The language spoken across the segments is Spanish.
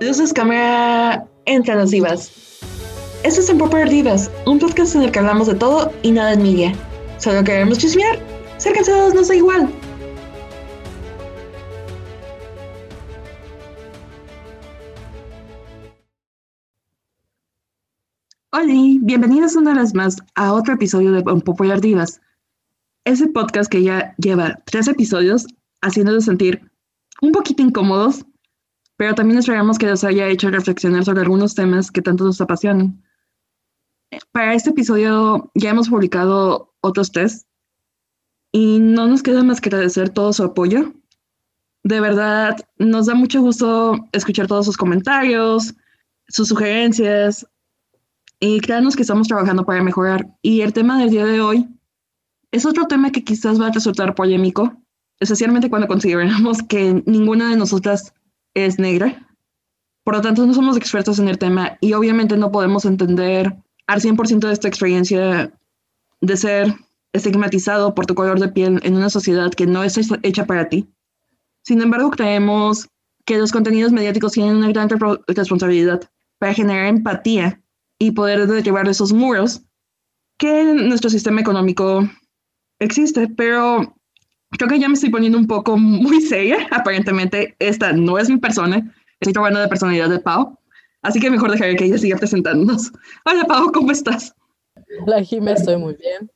Luces, cámara, entre las divas. Esto es Empower Divas, un podcast en el que hablamos de todo y nada en media. Solo queremos chismear. Ser cansados no da igual. Hola, bienvenidos una vez más a otro episodio de Popular Divas. Ese podcast que ya lleva tres episodios haciéndonos sentir un poquito incómodos, pero también esperamos que nos haya hecho reflexionar sobre algunos temas que tanto nos apasionan. Para este episodio ya hemos publicado otros test y no nos queda más que agradecer todo su apoyo. De verdad, nos da mucho gusto escuchar todos sus comentarios, sus sugerencias y créanos que estamos trabajando para mejorar. Y el tema del día de hoy es otro tema que quizás va a resultar polémico, especialmente cuando consideramos que ninguna de nosotras es negra. Por lo tanto, no somos expertos en el tema y obviamente no podemos entender al 100% de esta experiencia de ser estigmatizado por tu color de piel en una sociedad que no es hecha para ti. Sin embargo, creemos que los contenidos mediáticos tienen una gran responsabilidad para generar empatía y poder derribar esos muros que nuestro sistema económico existe, pero creo que ya me estoy poniendo un poco muy seria. Aparentemente, esta no es mi persona. Estoy trabajando de personalidad de Pau. Así que mejor dejaré que ella siga presentándonos. Hola, Pau, ¿cómo estás? Hola, Jimé, estoy muy bien.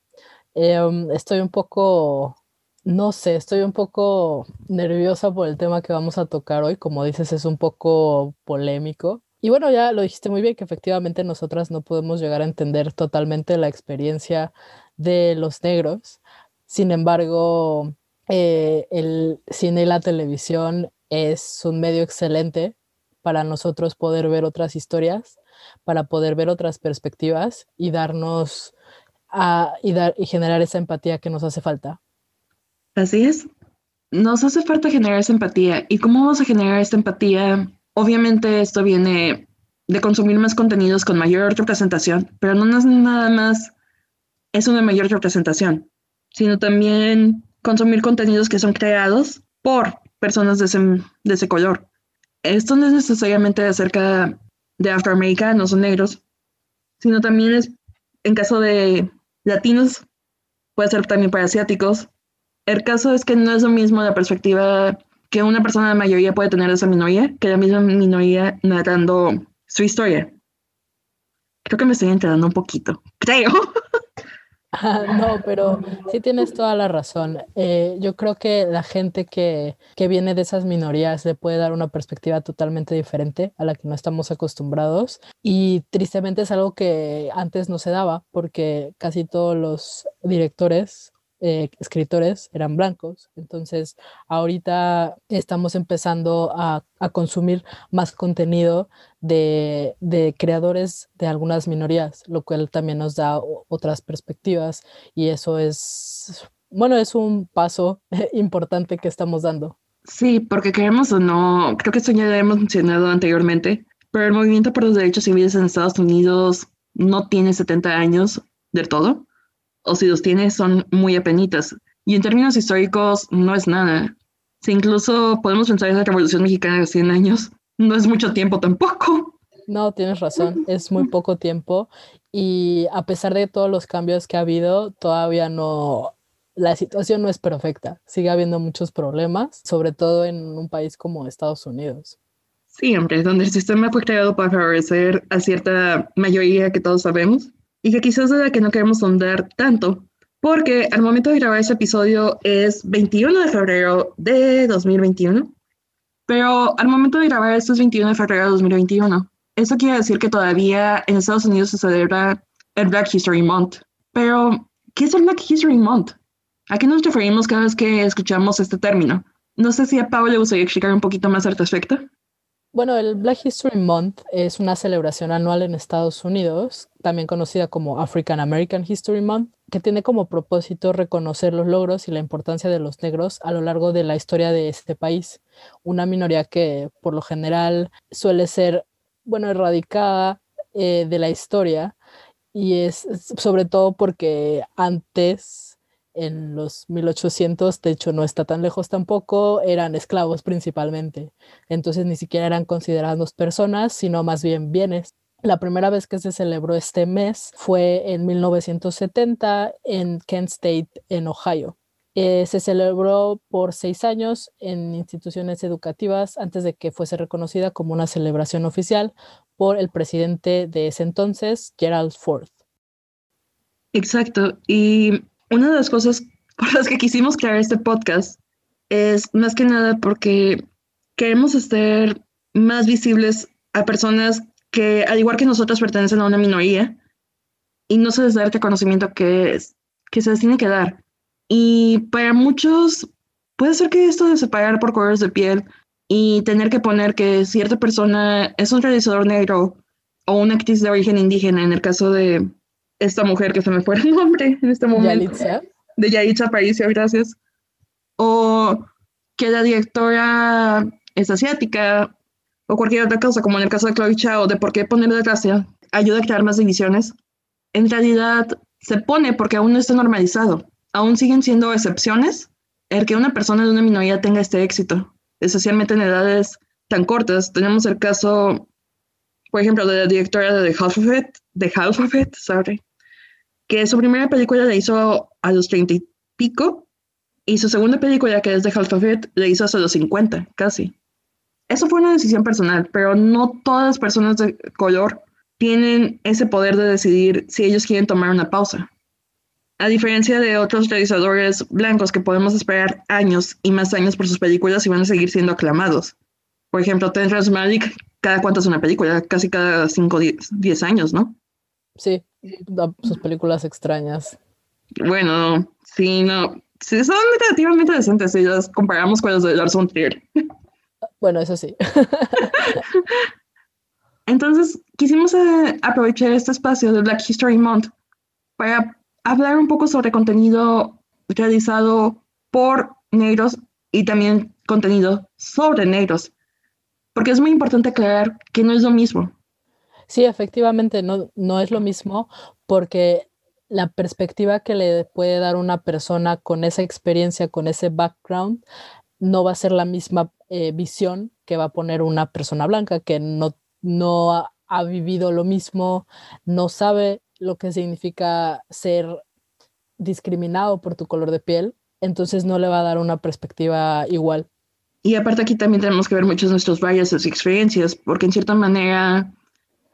Em, estoy un poco, no sé, estoy un poco nerviosa por el tema que vamos a tocar hoy. Como dices, es un poco polémico. Y bueno, ya lo dijiste muy bien, que efectivamente nosotras no podemos llegar a entender totalmente la experiencia de los negros. Sin embargo, eh, el cine y la televisión es un medio excelente para nosotros poder ver otras historias, para poder ver otras perspectivas y darnos y, dar, y generar esa empatía que nos hace falta. Así es. Nos hace falta generar esa empatía. ¿Y cómo vamos a generar esta empatía? Obviamente esto viene de consumir más contenidos con mayor representación, pero no es nada más es una mayor representación, sino también consumir contenidos que son creados por personas de ese, de ese color. Esto no es necesariamente acerca de afroamericanos o negros, sino también es en caso de latinos, puede ser también para asiáticos. El caso es que no es lo mismo la perspectiva que una persona de mayoría puede tener de esa minoría que la misma minoría narrando su historia. Creo que me estoy enterando un poquito, creo. no, pero sí tienes toda la razón. Eh, yo creo que la gente que, que, viene de esas minorías le puede dar una perspectiva totalmente diferente a la que no estamos acostumbrados. Y tristemente es algo que antes no se daba porque casi todos los directores eh, escritores eran blancos. Entonces, ahorita estamos empezando a, a consumir más contenido de, de, creadores de algunas minorías, lo cual también nos da otras perspectivas y eso es, bueno, es un paso importante que estamos dando. Sí, porque queremos o no, creo que esto ya lo hemos mencionado anteriormente, pero el movimiento por los derechos civiles en Estados Unidos no tiene 70 años del todo o si los tiene, son muy apenitas. Y en términos históricos, no es nada. Si incluso podemos pensar en la Revolución Mexicana de 100 años, no es mucho tiempo tampoco. No, tienes razón, es muy poco tiempo y a pesar de todos los cambios que ha habido, todavía no, la situación no es perfecta. Sigue habiendo muchos problemas, sobre todo en un país como Estados Unidos. Sí, hombre, donde el sistema fue creado para favorecer a cierta mayoría que todos sabemos y que quizás de la que no queremos sondar tanto, porque al momento de grabar este episodio es 21 de febrero de 2021, pero al momento de grabar esto es 21 de febrero de 2021. Eso quiere decir que todavía en Estados Unidos se celebra el Black History Month. Pero, ¿qué es el Black History Month? ¿A qué nos referimos cada vez que escuchamos este término? No sé si a Pablo le gustaría explicar un poquito más al respecto. Bueno, el Black History Month es una celebración anual en Estados Unidos, también conocida como African American History Month, que tiene como propósito reconocer los logros y la importancia de los negros a lo largo de la historia de este país, una minoría que por lo general suele ser, bueno, erradicada eh, de la historia y es sobre todo porque antes en los 1800, de hecho no está tan lejos tampoco, eran esclavos principalmente. Entonces ni siquiera eran considerados personas, sino más bien bienes. La primera vez que se celebró este mes fue en 1970 en Kent State, en Ohio. Eh, se celebró por seis años en instituciones educativas antes de que fuese reconocida como una celebración oficial por el presidente de ese entonces, Gerald Ford. Exacto. Y una de las cosas por las que quisimos crear este podcast es más que nada porque queremos hacer más visibles a personas que, al igual que nosotros, pertenecen a una minoría y no se les da el reconocimiento que, que se les tiene que dar. Y para muchos puede ser que esto de separar por colores de piel y tener que poner que cierta persona es un realizador negro o una actriz de origen indígena, en el caso de esta mujer que se me fue el nombre en este momento. Yalitza. De Yalitza Aparicio, gracias. O que la directora es asiática o cualquier otra cosa, como en el caso de Chloe Chao, de por qué poner la gracia ayuda a crear más divisiones. En realidad se pone porque aún no está normalizado. Aún siguen siendo excepciones el que una persona de una minoría tenga este éxito, especialmente en edades tan cortas. Tenemos el caso, por ejemplo, de la directora de The Alphabet, de Alphabet, sorry, que su primera película la hizo a los treinta y pico y su segunda película, que es The Alphabet, la hizo hasta los 50, casi. Eso fue una decisión personal, pero no todas las personas de color tienen ese poder de decidir si ellos quieren tomar una pausa. A diferencia de otros realizadores blancos que podemos esperar años y más años por sus películas y van a seguir siendo aclamados. Por ejemplo, Terrence Malick, cada cuánto es una película, casi cada 5 o 10 años, ¿no? Sí, sus películas extrañas. Bueno, sí, no. Sí, son relativamente decentes si las comparamos con las de Lars von Trier. Bueno, eso sí. Entonces, quisimos eh, aprovechar este espacio de Black History Month para hablar un poco sobre contenido realizado por negros y también contenido sobre negros, porque es muy importante aclarar que no es lo mismo. Sí, efectivamente, no, no es lo mismo porque la perspectiva que le puede dar una persona con esa experiencia, con ese background, no va a ser la misma eh, visión que va a poner una persona blanca que no, no ha, ha vivido lo mismo, no sabe lo que significa ser discriminado por tu color de piel, entonces no le va a dar una perspectiva igual. Y aparte aquí también tenemos que ver muchos de nuestros biases y experiencias, porque en cierta manera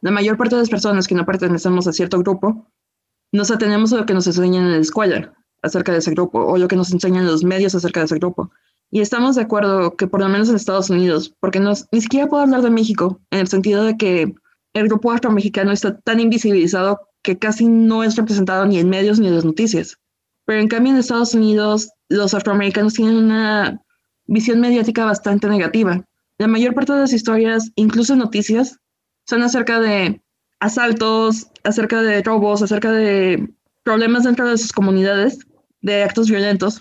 la mayor parte de las personas que no pertenecemos a cierto grupo nos atenemos a lo que nos enseñan en la escuela acerca de ese grupo o lo que nos enseñan los medios acerca de ese grupo. Y estamos de acuerdo que por lo menos en Estados Unidos, porque no, ni siquiera puedo hablar de México, en el sentido de que el grupo afromexicano está tan invisibilizado que casi no es representado ni en medios ni en las noticias. Pero en cambio en Estados Unidos los afroamericanos tienen una visión mediática bastante negativa. La mayor parte de las historias, incluso noticias, son acerca de asaltos, acerca de robos, acerca de problemas dentro de sus comunidades, de actos violentos,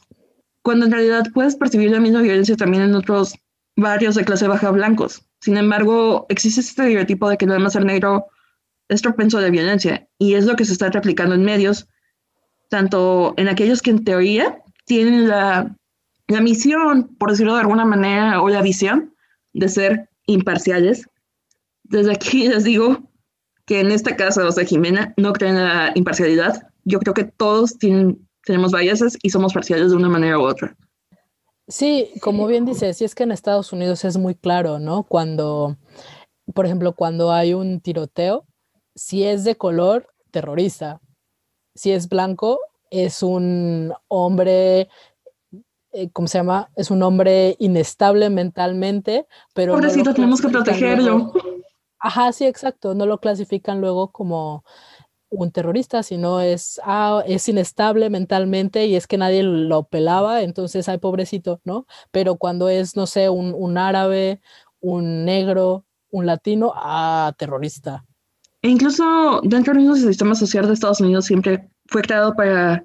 cuando en realidad puedes percibir la misma violencia también en otros barrios de clase baja blancos. Sin embargo, existe este estereotipo de que además ser negro es propenso de violencia y es lo que se está replicando en medios, tanto en aquellos que en teoría tienen la, la misión, por decirlo de alguna manera, o la visión de ser imparciales. Desde aquí les digo que en esta casa, o sea, Jimena, no creen en la imparcialidad. Yo creo que todos tienen, tenemos biases y somos parciales de una manera u otra. Sí, como bien dices, sí es que en Estados Unidos es muy claro, ¿no? Cuando, por ejemplo, cuando hay un tiroteo, si es de color, terrorista. Si es blanco, es un hombre, eh, ¿cómo se llama? Es un hombre inestable mentalmente, pero... Pobrecito, tenemos que protegerlo. Ajá, sí, exacto. No lo clasifican luego como un terrorista, sino es, ah, es inestable mentalmente y es que nadie lo pelaba, entonces, hay pobrecito, ¿no? Pero cuando es, no sé, un, un árabe, un negro, un latino, ah, terrorista. E incluso dentro del mismo sistema social de Estados Unidos siempre fue creado para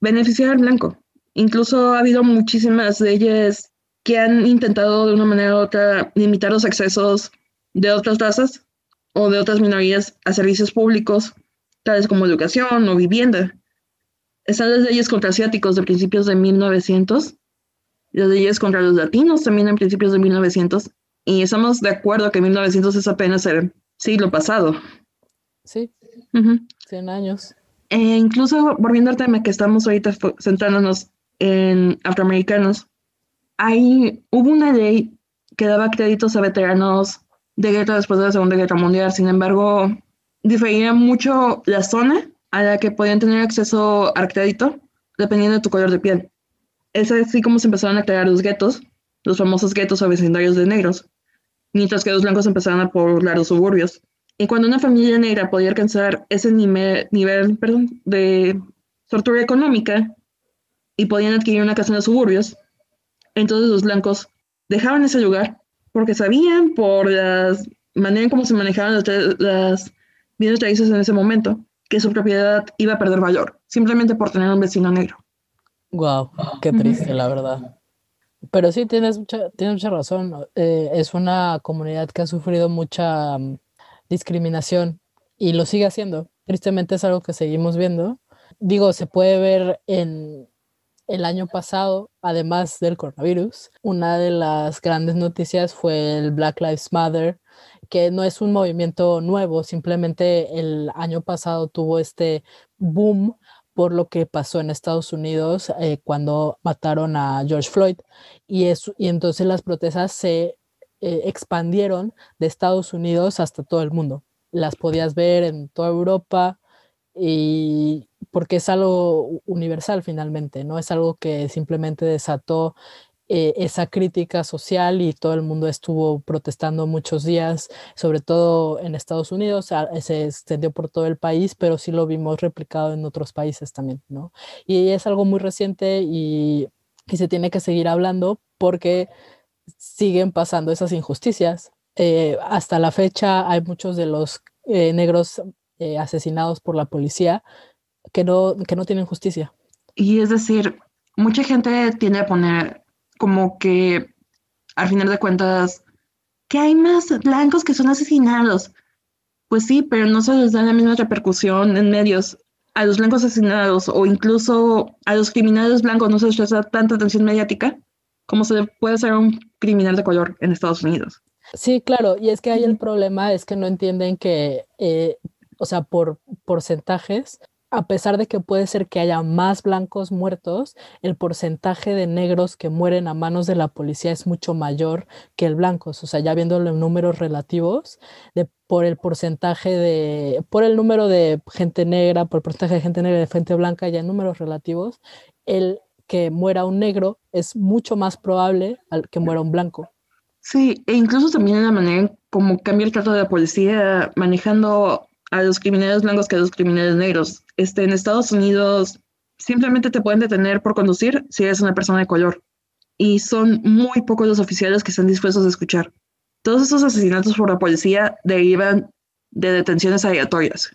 beneficiar al blanco. Incluso ha habido muchísimas leyes que han intentado de una manera u otra limitar los accesos de otras razas o de otras minorías a servicios públicos, tales como educación o vivienda. Están las leyes contra asiáticos de principios de 1900, las leyes contra los latinos también en principios de 1900, y estamos de acuerdo que 1900 es apenas el siglo pasado. Sí, 100 años. E incluso volviendo al tema que estamos ahorita centrándonos en afroamericanos, hay, hubo una ley que daba créditos a veteranos de guerra después de la Segunda Guerra Mundial. Sin embargo, difería mucho la zona a la que podían tener acceso al crédito, dependiendo de tu color de piel. Es así como se empezaron a crear los guetos, los famosos guetos o vecindarios de negros, mientras que los blancos empezaron a poblar los suburbios. Y cuando una familia negra podía alcanzar ese nivel, nivel perdón, de tortura económica y podían adquirir una casa en los suburbios, entonces los blancos dejaban ese lugar porque sabían por la manera en cómo se manejaban las, las bienes raíces en ese momento que su propiedad iba a perder valor, simplemente por tener un vecino negro. Wow, qué triste, la verdad. Pero sí, tienes mucha, tienes mucha razón. Eh, es una comunidad que ha sufrido mucha mm, discriminación y lo sigue haciendo. Tristemente es algo que seguimos viendo. Digo, se puede ver en el año pasado, además del coronavirus, una de las grandes noticias fue el Black Lives Matter, que no es un movimiento nuevo, simplemente el año pasado tuvo este boom por lo que pasó en Estados Unidos eh, cuando mataron a George Floyd. Y, y entonces las protestas se eh, expandieron de Estados Unidos hasta todo el mundo. Las podías ver en toda Europa y porque es algo universal finalmente, ¿no? Es algo que simplemente desató eh, esa crítica social y todo el mundo estuvo protestando muchos días, sobre todo en Estados Unidos, se extendió por todo el país, pero sí lo vimos replicado en otros países también, ¿no? Y es algo muy reciente y, se tiene que seguir hablando porque siguen pasando esas injusticias. Eh, hasta la fecha hay muchos de los eh, negros asesinados por la policía que no, que no tienen justicia. Y es decir, mucha gente tiende a poner como que al final de cuentas, que hay más blancos que son asesinados. Pues sí, pero no se les da la misma repercusión en medios a los blancos asesinados o incluso a los criminales blancos no se les da tanta atención mediática como se puede hacer a un criminal de color en Estados Unidos. Sí, claro, y es que hay el problema, es que no entienden que, eh, o sea, por porcentajes, a pesar de que puede ser que haya más blancos muertos, el porcentaje de negros que mueren a manos de la policía es mucho mayor que el blancos. O sea, ya viendo los números relativos, de, por el porcentaje de, por el número de gente negra, por el porcentaje de gente negra de gente blanca, ya en números relativos, el que muera un negro es mucho más probable al que muera un blanco. Sí, e incluso también en la manera en cómo cambia el trato de la policía manejando a los criminales blancos que a los criminales negros. Este, en Estados Unidos simplemente te pueden detener por conducir si eres una persona de color. Y son muy pocos los oficiales que están dispuestos a escuchar. Todos estos asesinatos por la policía derivan de detenciones aleatorias.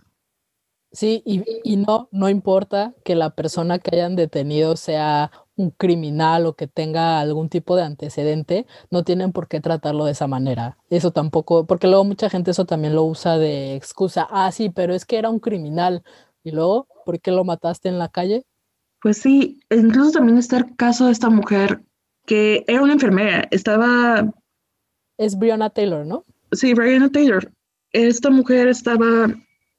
Sí, y, y, no, no importa que la persona que hayan detenido sea un criminal o que tenga algún tipo de antecedente, no tienen por qué tratarlo de esa manera. Eso tampoco, porque luego mucha gente eso también lo usa de excusa. Ah, sí, pero es que era un criminal. Y luego, ¿por qué lo mataste en la calle? Pues sí, incluso también está el caso de esta mujer que era una enfermera, estaba... Es Breonna Taylor, ¿no? Sí, Breonna Taylor. Esta mujer estaba,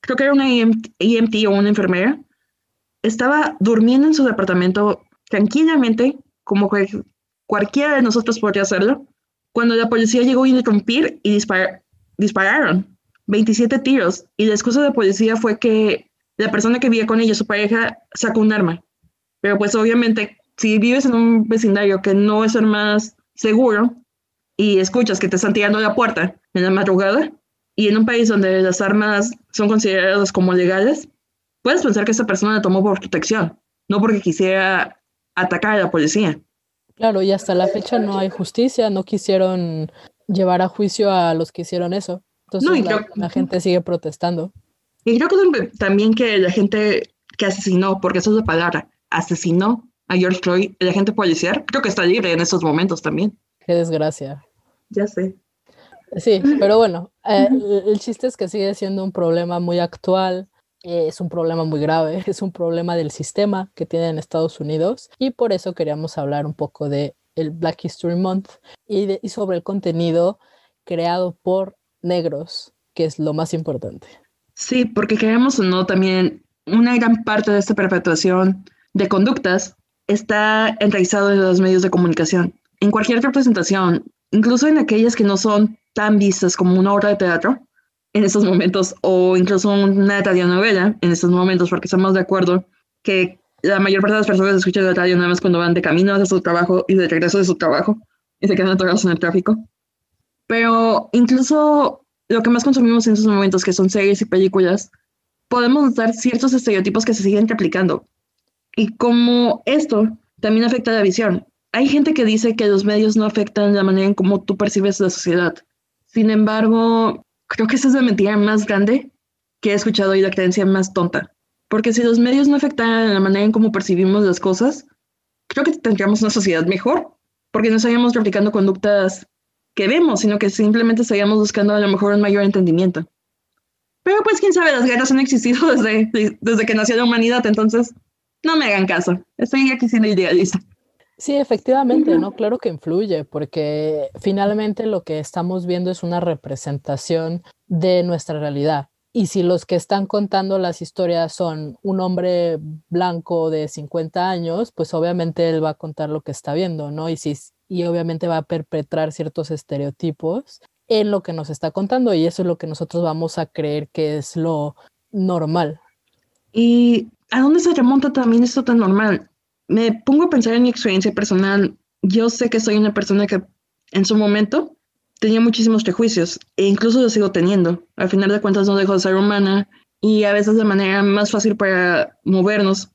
creo que era una EMT, EMT o una enfermera, estaba durmiendo en su departamento tranquilamente, como cualquiera de nosotros podría hacerlo, cuando la policía llegó a interrumpir y dispararon 27 tiros. Y la excusa de la policía fue que la persona que vivía con ella, su pareja, sacó un arma. Pero pues obviamente, si vives en un vecindario que no es el más seguro y escuchas que te están tirando la puerta en la madrugada, y en un país donde las armas son consideradas como legales, puedes pensar que esa persona la tomó por protección, no porque quisiera atacar a la policía. Claro, y hasta la fecha no hay justicia, no quisieron llevar a juicio a los que hicieron eso. Entonces la, gente sigue protestando. Y creo que también que la gente que asesinó, porque eso es la palabra, asesinó a George Floyd, el agente policial, creo que está libre en estos momentos también. Qué desgracia. Ya sé. Sí, pero bueno, eh, el, chiste es que sigue siendo un problema muy actual es un problema muy grave, es un problema del sistema que tiene en Estados Unidos y por eso queríamos hablar un poco de el Black History Month y, y sobre el contenido creado por negros, que es lo más importante. Sí, porque queremos o no, también una gran parte de esta perpetuación de conductas está enraizado en los medios de comunicación. En cualquier representación, incluso en aquellas que no son tan vistas como una obra de teatro, en estos momentos, o incluso una radionovela en estos momentos, porque estamos de acuerdo que la mayor parte de las personas escuchan la radio nada más cuando van de camino hacia su trabajo y de regreso de su trabajo y se quedan atorados en el tráfico. Pero incluso lo que más consumimos en esos momentos, que son series y películas, podemos notar ciertos estereotipos que se siguen replicando. Y como esto también afecta la visión. Hay gente que dice que los medios no afectan la manera en cómo tú percibes la sociedad. Sin embargo, creo que esa es la mentira más grande que he escuchado y la creencia más tonta. Porque si los medios no afectan la manera en cómo percibimos las cosas, creo que tendríamos una sociedad mejor, porque no estaríamos replicando conductas que vemos, sino que simplemente estaríamos buscando a lo mejor un mayor entendimiento. Pero pues quién sabe, las guerras han existido desde, desde que nació la humanidad, entonces no me hagan caso, estoy aquí siendo idealista. Sí, efectivamente, ¿no? Claro que influye, porque finalmente lo que estamos viendo es una representación de nuestra realidad. Y si los que están contando las historias son un hombre blanco de 50 años, pues obviamente él va a contar lo que está viendo, ¿no? Y, si, y obviamente va a perpetrar ciertos estereotipos en lo que nos está contando y eso es lo que nosotros vamos a creer que es lo normal. ¿Y a dónde se remonta también esto tan normal? Me pongo a pensar en mi experiencia personal. Yo sé que soy una persona que en su momento tenía muchísimos prejuicios e incluso los sigo teniendo. Al final de cuentas no dejo de ser humana y a veces la manera más fácil para movernos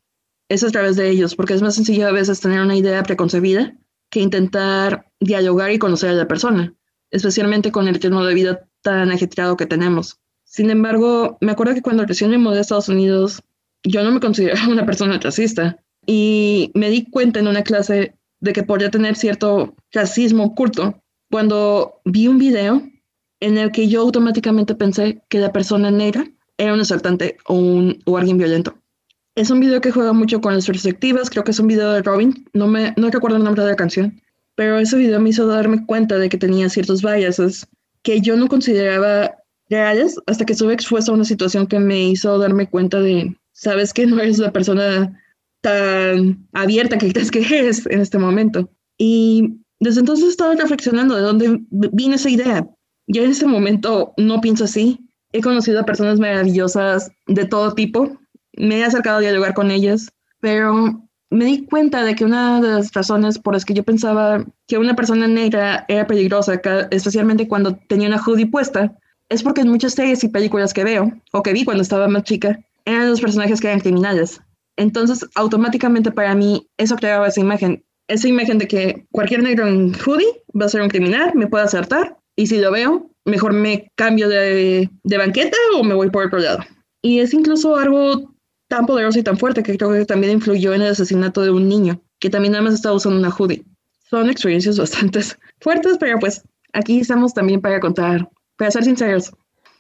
es a través de ellos, porque es más sencillo a veces tener una idea preconcebida que intentar dialogar y conocer a la persona, especialmente con el ritmo de vida tan ajetreado que tenemos. Sin embargo, me acuerdo que cuando recién me mudé a Estados Unidos, yo no me consideraba una persona racista y me di cuenta en una clase de que podría tener cierto racismo oculto cuando vi un video en el que yo automáticamente pensé que la persona negra era un asaltante o, un, o alguien violento. Es un video que juega mucho con las perspectivas, creo que es un video de Robin, no, me, no recuerdo el nombre de la canción, pero ese video me hizo darme cuenta de que tenía ciertos biases que yo no consideraba reales hasta que estuve expuesta a una situación que me hizo darme cuenta de, sabes que no eres la persona tan abierta que crees que es en este momento. Y desde entonces he estado reflexionando de dónde vino esa idea. Yo en este momento no pienso así. He conocido a personas maravillosas de todo tipo. Me he acercado a dialogar con ellas, pero me di cuenta de que una de las razones por las que yo pensaba que una persona negra era peligrosa, especialmente cuando tenía una hoodie puesta, es porque en muchas series y películas que veo, o que vi cuando estaba más chica, eran los personajes que eran criminales. Entonces, automáticamente para mí, eso creaba esa imagen. Esa imagen de que cualquier negro en hoodie va a ser un criminal, me puede acertar, y si lo veo, mejor me cambio de, de banqueta o me voy por otro lado. Y es incluso algo tan poderoso y tan fuerte que creo que también influyó en el asesinato de un niño, que también nada más estaba usando una hoodie. Son experiencias bastante fuertes, pero pues aquí estamos también para contar, para ser sinceros.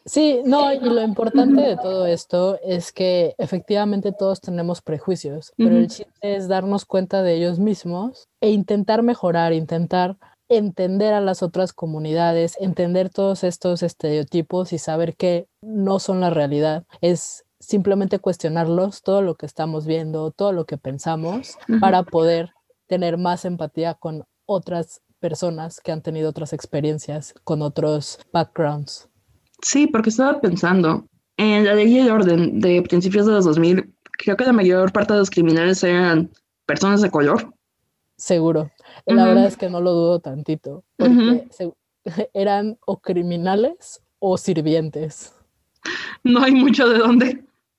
Sí, no, y lo importante de todo esto es que efectivamente todos tenemos prejuicios, pero el chiste es darnos cuenta de ellos mismos e intentar mejorar, intentar entender a las otras comunidades, entender todos estos estereotipos y saber que no son la realidad. Es simplemente cuestionarlos, todo lo que estamos viendo, todo lo que pensamos, para poder tener más empatía con otras personas que han tenido otras experiencias, con otros backgrounds. Sí, porque estaba pensando, en la ley y el orden de principios de los 2000, creo que la mayor parte de los criminales eran personas de color. Seguro. La verdad es que no lo dudo tantito, porque eran o criminales o sirvientes. No hay mucho de dónde,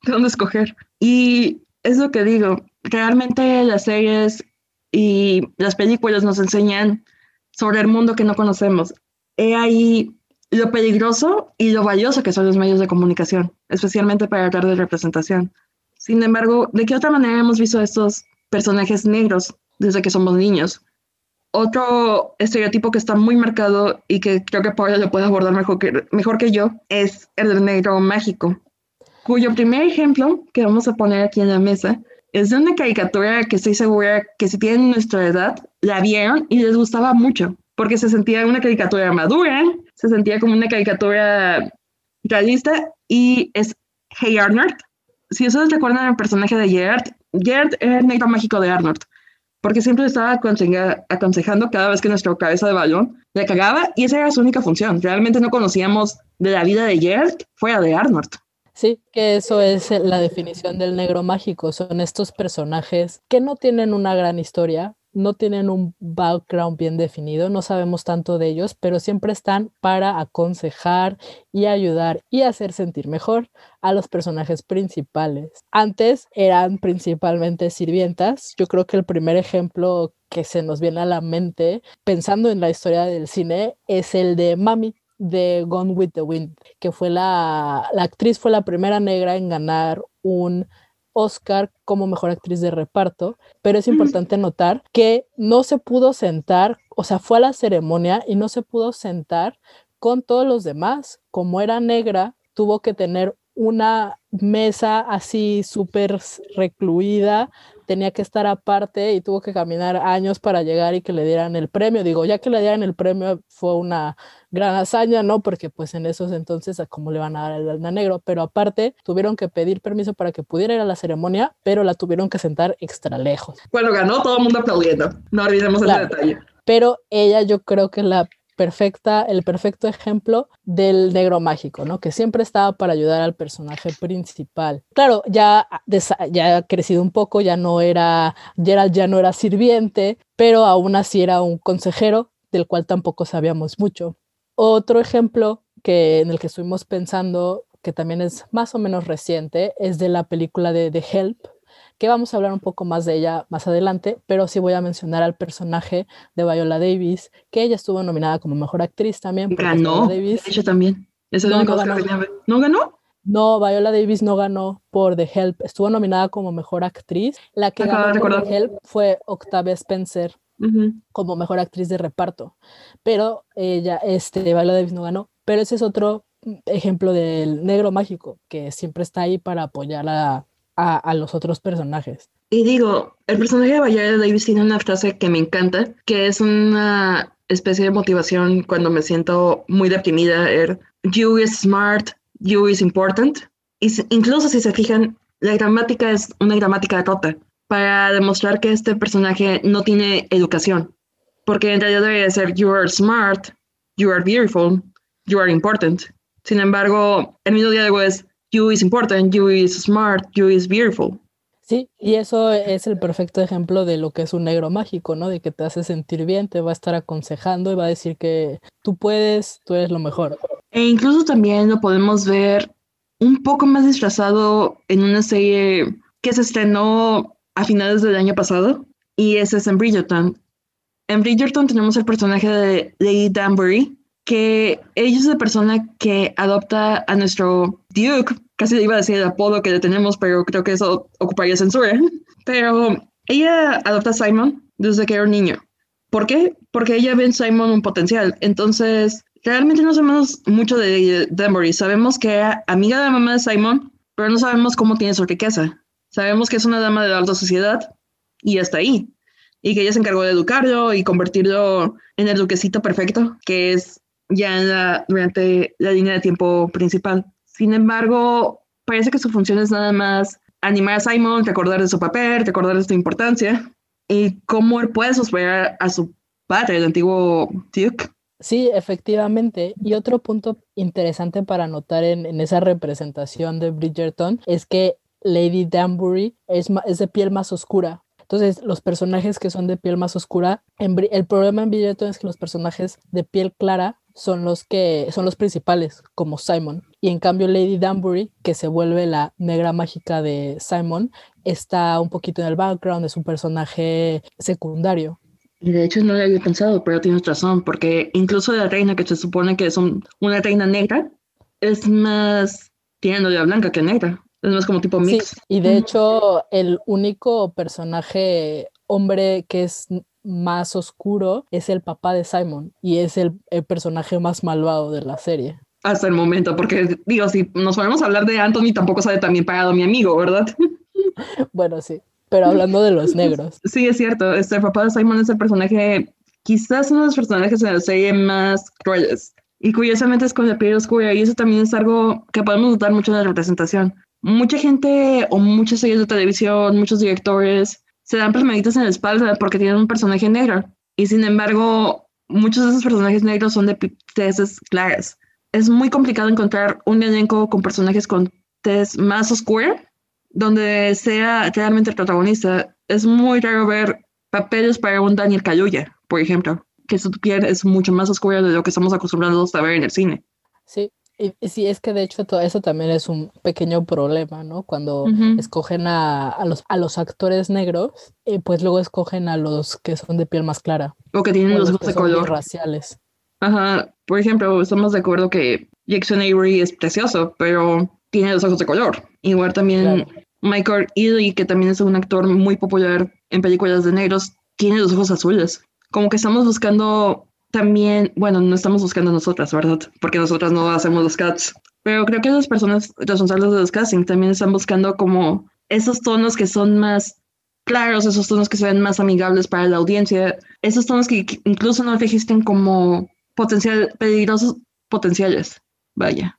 de dónde escoger. Y es lo que digo, realmente las series y las películas nos enseñan sobre el mundo que no conocemos. He ahí lo peligroso y lo valioso que son los medios de comunicación, especialmente para hablar de representación. Sin embargo, ¿de qué otra manera hemos visto estos personajes negros desde que somos niños? Otro estereotipo que está muy marcado y que creo que Paula lo puede abordar mejor que, mejor que yo es el del negro mágico. cuyo primer ejemplo que vamos a poner aquí en la mesa es de una caricatura que estoy segura que si tienen nuestra edad, la vieron y les gustaba mucho, porque se sentía una caricatura madura, se sentía como una caricatura realista y es Hey Arnold. Si ustedes recuerdan el personaje de Gerard, Gerard era el negro mágico de Arnold, porque siempre estaba aconsejando cada vez que nuestra cabeza de balón le cagaba y esa era su única función. Realmente no conocíamos de la vida de Gerard fuera de Arnold. Sí, que eso es la definición del negro mágico. Son estos personajes que no tienen una gran historia, no tienen un background bien definido, no sabemos tanto de ellos, pero siempre están para aconsejar y ayudar y hacer sentir mejor a los personajes principales. Antes eran principalmente sirvientas. Yo creo que el primer ejemplo que se nos viene a la mente pensando en la historia del cine es el de Mami de Gone with the Wind, que fue la, la actriz, fue la primera negra en ganar un Oscar como mejor actriz de reparto, pero es importante notar que no se pudo sentar, o sea, fue a la ceremonia y no se pudo sentar con todos los demás. Como era negra, tuvo que tener una mesa así súper recluida tenía que estar aparte y tuvo que caminar años para llegar y que le dieran el premio. Digo, ya que le dieran el premio fue una gran hazaña, ¿no? Porque pues en esos entonces, ¿cómo le van a dar el alma negro? Pero aparte, tuvieron que pedir permiso para que pudiera ir a la ceremonia, pero la tuvieron que sentar extra lejos. Bueno, ganó todo el mundo aplaudiendo. No olvidemos ese detalle. Pero ella yo creo que la perfecta, el perfecto ejemplo del negro mágico, ¿no? Que siempre estaba para ayudar al personaje principal. Claro, ya, ya ha crecido un poco, ya no era, Gerald ya no era sirviente, pero aún así era un consejero del cual tampoco sabíamos mucho. Otro ejemplo que, en el que estuvimos pensando, que también es más o menos reciente, es de la película de The Help, que vamos a hablar un poco más de ella más adelante, pero sí voy a mencionar al personaje de Viola Davis, que ella estuvo nominada como mejor actriz también. Ganó, Davis. ella también. no, ganó. ¿No ganó? No, Viola Davis no ganó por The Help, estuvo nominada como mejor actriz. La que ganó por The Help fue Octavia Spencer como mejor actriz de reparto, pero ella, este, Viola Davis no ganó. Pero ese es otro ejemplo del negro mágico que siempre está ahí para apoyar a, a, los otros personajes. Y digo, el personaje de Viola Davis tiene una frase que me encanta, que es una especie de motivación cuando me siento muy deprimida. Er, you is smart, you is important. Y incluso si se fijan, la gramática es una gramática rota para demostrar que este personaje no tiene educación. Porque en realidad debería ser you are smart, you are beautiful, you are important. Sin embargo, el mismo diálogo es you is important, you is smart, you is beautiful. Sí, y eso es el perfecto ejemplo de lo que es un negro mágico, ¿no? De que te hace sentir bien, te va a estar aconsejando y va a decir que tú puedes, tú eres lo mejor. E incluso también lo podemos ver un poco más disfrazado en una serie que se estrenó a finales del año pasado y ese es en Bridgerton. En Bridgerton tenemos el personaje de Lady Danbury, que ella es la persona que adopta a nuestro Duke, casi iba a decir el apodo que le tenemos, pero creo que eso ocuparía censura. Pero ella adopta a Simon desde que era un niño. ¿Por qué? Porque ella ve en Simon un potencial. Entonces, realmente no sabemos mucho de Danbury. Sabemos que era amiga de la mamá de Simon, pero no sabemos cómo tiene su riqueza. Sabemos que es una dama de la alta sociedad y hasta ahí. Y que ella se encargó de educarlo y convertirlo en el duquecito perfecto, que es ya durante la línea de tiempo principal. Sin embargo, parece que su función es nada más animar a Simon, recordar de su papel, recordar de su importancia y cómo él puede sospechar a su padre, el antiguo Duke. Sí, efectivamente. Y otro punto interesante para notar en, en esa representación de Bridgerton es que Lady Danbury es, es de piel más oscura, entonces, los personajes que son de piel más oscura, el problema en Bridgerton es que los personajes de piel clara son los que son los principales, como Simon. Y en cambio Lady Danbury, que se vuelve la negra mágica de Simon, está un poquito en el background, es un personaje secundario. Y de hecho no lo había pensado, pero tienes razón, porque incluso la reina que se supone que es una reina negra, es más tiene de blanca que negra. Es más como tipo mix. y de hecho el único personaje hombre que es más oscuro es el papá de Simon y es el, personaje más malvado de la serie. hasta el momento, porque digo, si nos ponemos a hablar de Anthony, tampoco sale tan bien pagado mi amigo, ¿verdad? Bueno, sí, pero hablando de los negros. Sí, es cierto, este, el papá de Simon es el personaje, quizás uno de los personajes de la serie más crueles. Y curiosamente es con la piel oscura, y eso también es algo que podemos notar mucho en la representación. Mucha gente o muchas series de televisión, muchos directores se dan palmaditas en la espalda porque tienen un personaje negro. Y sin embargo, muchos de esos personajes negros son de tesis claras. Es muy complicado encontrar un elenco con personajes con tez más oscura donde sea realmente el protagonista. Es muy raro ver papeles para un Daniel Kaluuya, por ejemplo, que su piel es mucho más oscura de lo que estamos acostumbrados a ver en el cine. Sí, y, sí, es que de hecho todo eso también es un pequeño problema, ¿no? Cuando escogen a, los, a los actores negros, eh, pues luego escogen a los que son de piel más clara. O que tienen los ojos de color. Raciales. Ajá, por ejemplo, estamos de acuerdo que Jackson Avery es precioso, pero tiene los ojos de color. Igual también Michael Ealy, que también es un actor muy popular en películas de negros, tiene los ojos azules. Como que estamos buscando también, bueno, no estamos buscando nosotras, ¿verdad? Porque nosotras no hacemos los cats. Pero creo que las personas responsables de los casting también están buscando como esos tonos que son más claros, esos tonos que se ven más amigables para la audiencia, esos tonos que incluso no registren como potencial, peligrosos potenciales. Vaya.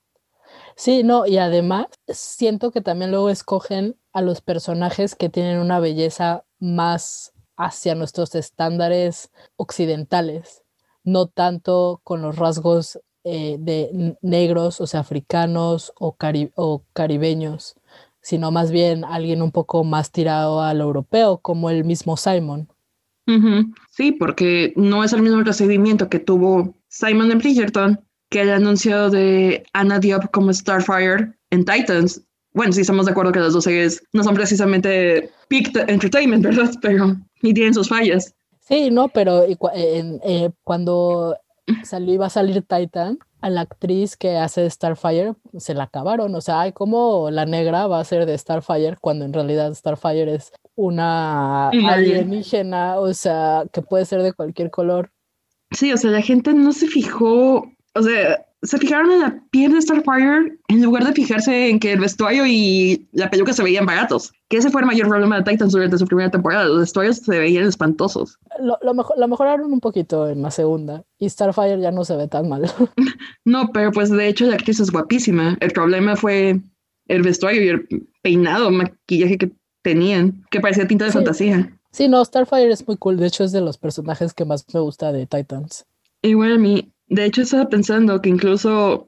Sí, no, y además siento que también luego escogen a los personajes que tienen una belleza más hacia nuestros estándares occidentales, no tanto con los rasgos eh, de negros, o sea, africanos o, o caribeños, sino más bien alguien un poco más tirado al europeo, como el mismo Simon. Sí, porque no es el mismo recibimiento que tuvo Simon en Bridgerton que el anuncio de Anna Diop como Starfire en Titans. Bueno, sí estamos de acuerdo que las dos series no son precisamente peak entertainment, ¿verdad? Pero y tienen sus fallas. Sí, no, pero eh, cuando salió iba a salir Titan, a la actriz que hace Starfire se la acabaron. O sea, hay como la negra va a ser de Starfire cuando en realidad Starfire es una alienígena, o sea, que puede ser de cualquier color. Sí, o sea, la gente no se fijó o sea, se fijaron en la piel de Starfire en lugar de fijarse en que el vestuario y la peluca se veían baratos. Que ese fue el mayor problema de Titans durante su primera temporada. Los vestuarios se veían espantosos. Lo, lo, mejor, lo mejoraron un poquito en la segunda. Y Starfire ya no se ve tan mal. no, pero pues de hecho la actriz es guapísima. El problema fue el vestuario y el peinado, maquillaje que tenían, que parecía tinta de fantasía. Sí, no, Starfire es muy cool. De hecho, es de los personajes que más me gusta de Titans. Igual a mí, de hecho, estaba pensando que incluso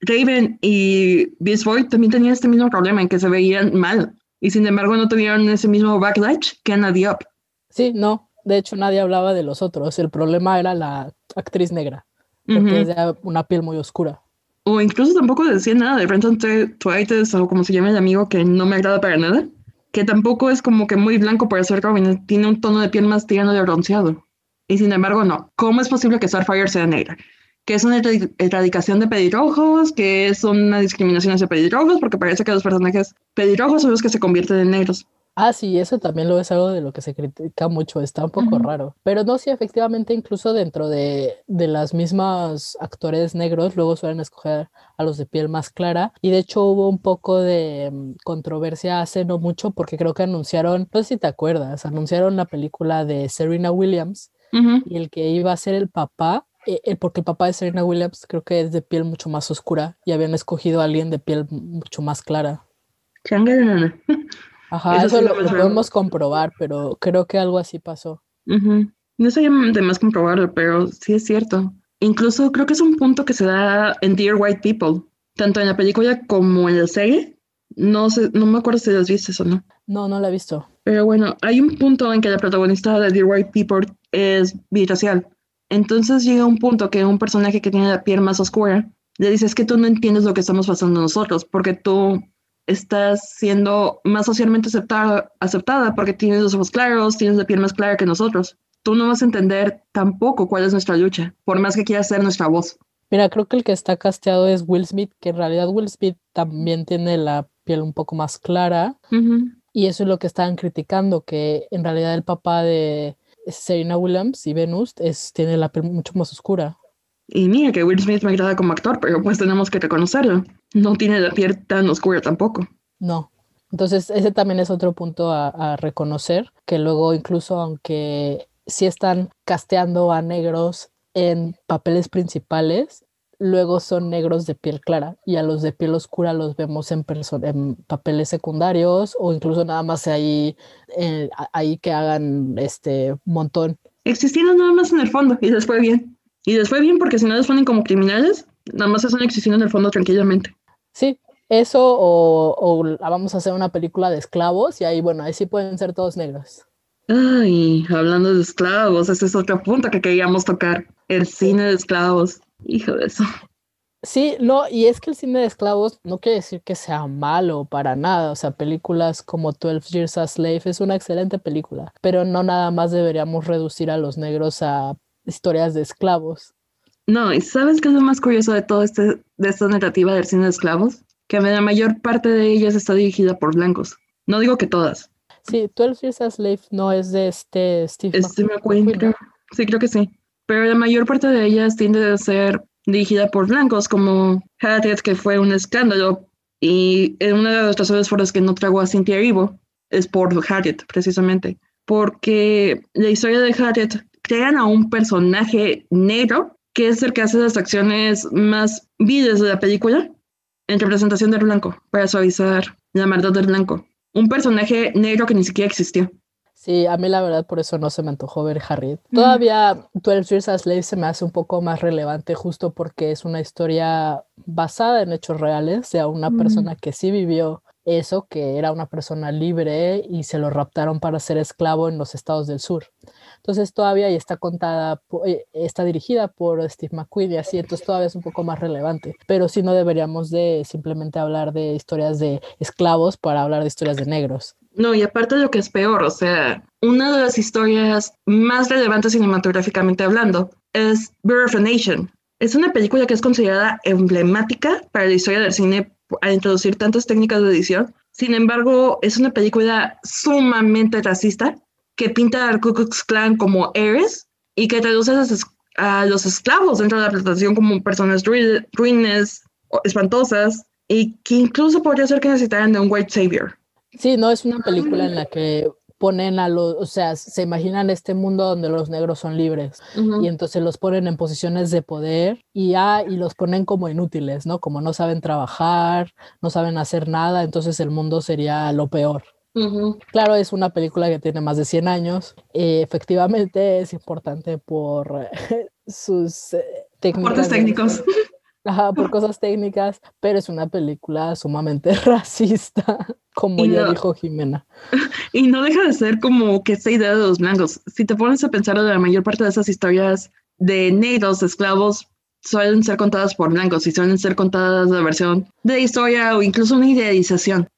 Raven y Beast Boy también tenían este mismo problema en que se veían mal y sin embargo no tuvieron ese mismo backlash que Anna Diop. Sí, no. De hecho, nadie hablaba de los otros. El problema era la actriz negra, porque es de una piel muy oscura. O incluso tampoco decía nada de Brenton Twites o como se llama el amigo que no me agrada para nada. Que tampoco es como que muy blanco para ser Robin. Tiene un tono de piel más tirano de bronceado. Y sin embargo, no. ¿Cómo es posible que Starfire sea negra? Que es una erradicación de pelirrojos, que es una discriminación hacia pelirrojos, porque parece que los personajes pelirrojos son los que se convierten en negros. Ah, sí, eso también lo es algo de lo que se critica mucho, está un poco raro. Pero no, sí, efectivamente, incluso dentro de, de las mismas actores negros, luego suelen escoger a los de piel más clara. Y de hecho hubo un poco de mm, controversia hace no mucho, porque creo que anunciaron, no sé si te acuerdas, anunciaron la película de Serena Williams y el que iba a ser el papá eh, eh, porque el papá de Serena Williams creo que es de piel mucho más oscura y habían escogido a alguien de piel mucho más clara. Ajá, eso, lo, podemos comprobar, pero creo que algo así pasó. No sé de más comprobarlo, pero sí es cierto. Incluso creo que es un punto que se da en Dear White People, tanto en la película como en la serie. No sé, no me acuerdo si las viste o no. No, no la he visto. Pero bueno, hay un punto en que la protagonista de Dear White People es biracial. Entonces llega un punto que un personaje que tiene la piel más oscura le dice, es que tú no entiendes lo que estamos pasando nosotros, porque tú estás siendo más socialmente aceptada, aceptada porque tienes los ojos claros, tienes la piel más clara que nosotros. Tú no vas a entender tampoco cuál es nuestra lucha, por más que quieras ser nuestra voz. Mira, creo que el que está casteado es Will Smith, que en realidad Will Smith también tiene la piel un poco más clara. Y eso es lo que estaban criticando, que en realidad el papá de, Serena Williams y Venus es, tiene la piel mucho más oscura. Y mira que Will Smith me agrada como actor, pero pues tenemos que reconocerlo. No tiene la piel tan oscura tampoco. No. Entonces, ese también es otro punto a, a reconocer, que luego incluso aunque sí están casteando a negros en papeles principales, luego son negros de piel clara y a los de piel oscura los vemos en, en papeles secundarios o incluso nada más ahí, eh, ahí que hagan este montón. Existieron nada más en el fondo y les fue bien. Y les fue bien porque si no les ponen como criminales, nada más están existiendo en el fondo tranquilamente. Sí, eso o, o vamos a hacer una película de esclavos y ahí, bueno, ahí sí pueden ser todos negros. Ay, hablando de esclavos, ese es otro punto que queríamos tocar, el cine de esclavos. Hijo de eso. Sí, no, y es que el cine de esclavos no quiere decir que sea malo para nada. O sea, películas como 12 Years a Slave es una excelente película, pero no nada más deberíamos reducir a los negros a historias de esclavos. No, y ¿sabes qué es lo más curioso de todo este, de esta narrativa del cine de esclavos? Que la mayor parte de ellas está dirigida por blancos. No digo que todas. Sí, 12 Years a Slave no es de este Steve este McQueen. Sí, creo que sí pero la mayor parte de ellas tiende a ser dirigida por blancos, como Harriet, que fue un escándalo, y una de las razones por las que no tragó a Cynthia Erivo es por Harriet, precisamente, porque la historia de Harriet crean a un personaje negro que es el que hace las acciones más viles de la película en representación del blanco, para suavizar la maldad del blanco. Un personaje negro que ni siquiera existió. Sí, a mí la verdad por eso no se me antojó ver Harriet. Todavía 12 Years a Slave se me hace un poco más relevante justo porque es una historia basada en hechos reales de una persona que sí vivió eso, que era una persona libre y se lo raptaron para ser esclavo en los estados del sur. Entonces todavía y está contada, eh, está dirigida por Steve McQueen y así, entonces todavía es un poco más relevante. Pero sí no deberíamos de simplemente hablar de historias de esclavos para hablar de historias de negros. No, y aparte lo que es peor, o sea, una de las historias más relevantes cinematográficamente hablando es Birth of a Nation. Es una película que es considerada emblemática para la historia del cine al introducir tantas técnicas de edición. Sin embargo, es una película sumamente racista que pinta al Ku Klux Klan como héroes y que traduce a los esclavos dentro de la presentación como personas ruines, espantosas y que incluso podría ser que necesitaran de un white savior. Sí, no es una película en la que ponen a los, o sea, se imaginan este mundo donde los negros son libres y entonces los ponen en posiciones de poder y, ah, y los ponen como inútiles, ¿no? Como no saben trabajar, no saben hacer nada, entonces el mundo sería lo peor. Claro, es una película que tiene más de 100 años. Eh, efectivamente es importante por sus eh, técnicos. técnicos. Ajá, por cosas técnicas, pero es una película sumamente racista, como ya dijo Jimena. Y no deja de ser como que esta idea de los blancos. Si te pones a pensar, la mayor parte de esas historias de negros, esclavos, suelen ser contadas por blancos y suelen ser contadas de versión de historia o incluso una idealización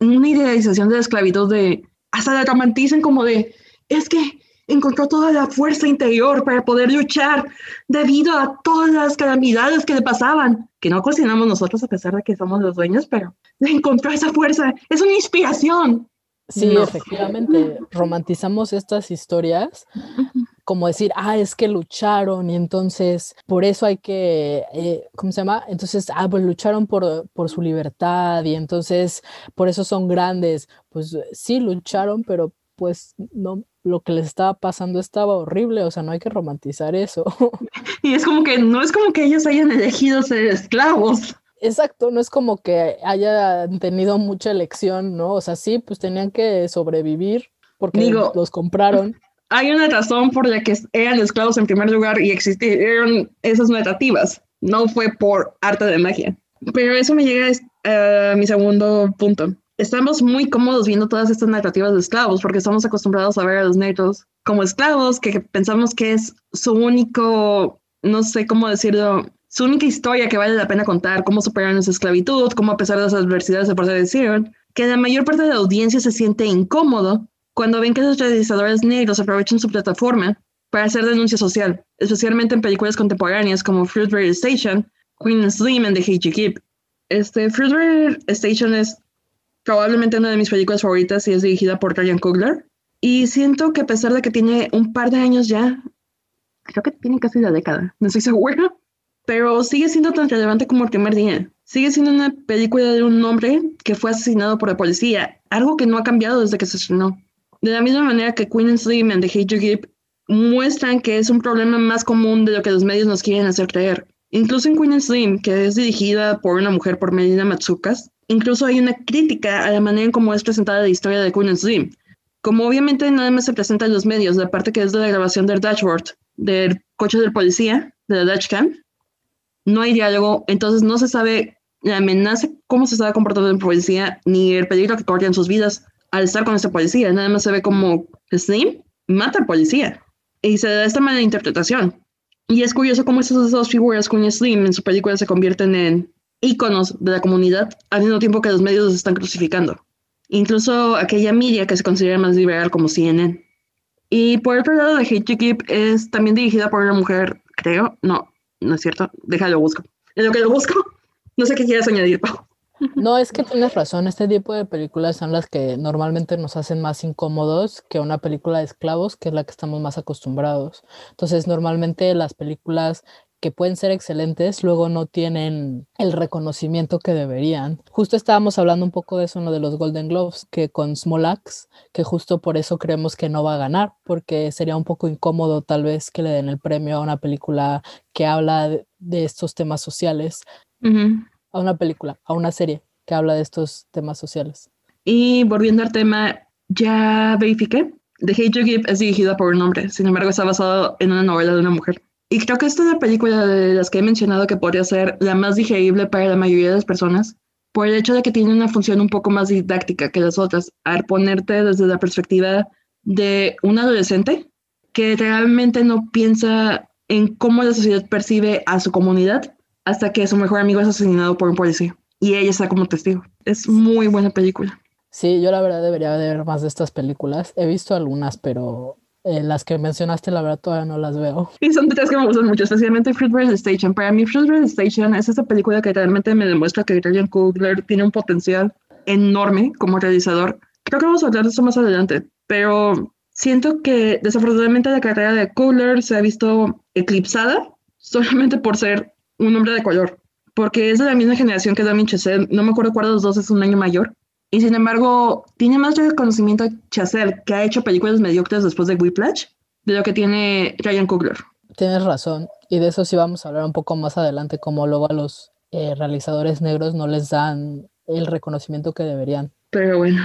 una idealización de la esclavitud de, hasta la romantizan como de, es que encontró toda la fuerza interior para poder luchar debido a todas las calamidades que le pasaban, que no cocinamos nosotros a pesar de que somos los dueños, pero encontró esa fuerza, es una inspiración. Sí, efectivamente, romantizamos estas historias como decir, ah, es que lucharon y entonces por eso hay que, eh, ¿cómo se llama? Entonces, ah, pues lucharon por, por su libertad y entonces por eso son grandes. Pues sí, lucharon, pero pues no, lo que les estaba pasando estaba horrible, o sea, no hay que romantizar eso. Y es como que no es como que ellos hayan elegido ser esclavos. Exacto, no es como que hayan tenido mucha elección, ¿no? O sea, sí, pues tenían que sobrevivir porque los compraron. Hay una razón por la que eran esclavos en primer lugar y existieron esas narrativas. No fue por arte de magia. Pero eso me llega a mi segundo punto. Estamos muy cómodos viendo todas estas narrativas de esclavos porque estamos acostumbrados a ver a los negros como esclavos, que pensamos que es su único, no sé cómo decirlo, su única historia que vale la pena contar, cómo superaron esa esclavitud, cómo a pesar de las adversidades se fortalecieron, que la mayor parte de la audiencia se siente incómodo cuando ven que los realizadores negros aprovechan su plataforma para hacer denuncia social, especialmente en películas contemporáneas como Fruitvale Station, Queen Slim and The H.G. Keep. Este, Fruitvale Station es probablemente una de mis películas favoritas y es dirigida por Ryan Coogler. Y siento que a pesar de que tiene un par de años ya, creo que tiene casi la década, no estoy segura, pero sigue siendo tan relevante como el primer día. Sigue siendo una película de un hombre que fue asesinado por la policía, algo que no ha cambiado desde que se estrenó. De la misma manera que Queen and Slim and The Hate You Give muestran que es un problema más común de lo que los medios nos quieren hacer creer. Incluso en Queen and Slim, que es dirigida por una mujer por Melina Matsukas, incluso hay una crítica a la manera en cómo es presentada la historia de Queen Slim. Como obviamente nada más se presenta en los medios, la parte que es de la grabación del dashboard, del coche del policía, de la dashcam, no hay diálogo, entonces no se sabe la amenaza, cómo se estaba comportando el policía, ni el peligro que corría en sus vidas al estar con ese policía. Nada más se ve como Slim mata al policía y se da esta mala interpretación. Y es curioso cómo esas dos figuras, Queen y Slim, en su película se convierten en íconos de la comunidad al mismo tiempo que los medios los están crucificando. Incluso aquella media que se considera más liberal como CNN. Y por otro lado, The Hate Keep es también dirigida por una mujer, creo, no, no es cierto, déjalo busco. En lo que lo busco, no sé qué quieras añadir, Pau. No, es que tienes razón, este tipo de películas son las que normalmente nos hacen más incómodos que una película de esclavos, que es la que estamos más acostumbrados. Entonces, normalmente las películas que pueden ser excelentes, luego no tienen el reconocimiento que deberían. Justo estábamos hablando un poco de eso, uno de los Golden Globes, que con Smolax, que justo por eso creemos que no va a ganar, porque sería un poco incómodo tal vez que le den el premio a una película que habla de, estos temas sociales, a una película, a una serie que habla de estos temas sociales. Y volviendo al tema, ya verifiqué. The Hate You Give es dirigida por un hombre, sin embargo está basado en una novela de una mujer. Y creo que esta es la película de las que he mencionado que podría ser la más digerible para la mayoría de las personas, por el hecho de que tiene una función un poco más didáctica que las otras, al ponerte desde la perspectiva de un adolescente que realmente no piensa en cómo la sociedad percibe a su comunidad hasta que su mejor amigo es asesinado por un policía y ella está como testigo. Es muy buena película. Sí, yo la verdad debería de ver más de estas películas. He visto algunas, pero eh, las que mencionaste, la verdad, todavía no las veo. Y son tres que me gustan mucho, especialmente Fruitvale Station. Para mí, Fruitvale Station es esa película que realmente me demuestra que Ryan Coogler tiene un potencial enorme como realizador. Creo que vamos a hablar de eso más adelante, pero siento que desafortunadamente la carrera de Coogler se ha visto eclipsada solamente por ser un hombre de color, porque es de la misma generación que Damien Chazelle, no me acuerdo cuál de los dos es un año mayor, y sin embargo, tiene más reconocimiento Chazelle, que ha hecho películas mediocres después de Whiplash, de lo que tiene Ryan Coogler. Tienes razón, y de eso sí vamos a hablar un poco más adelante, como luego a los eh, realizadores negros no les dan el reconocimiento que deberían. Pero bueno.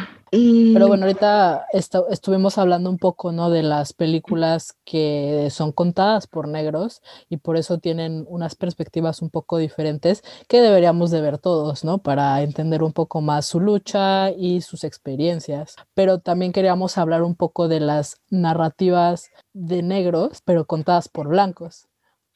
Pero bueno, ahorita estuvimos hablando un poco, ¿no? De las películas que son contadas por negros y por eso tienen unas perspectivas un poco diferentes que deberíamos de ver todos, ¿no? Para entender un poco más su lucha y sus experiencias. Pero también queríamos hablar un poco de las narrativas de negros, pero contadas por blancos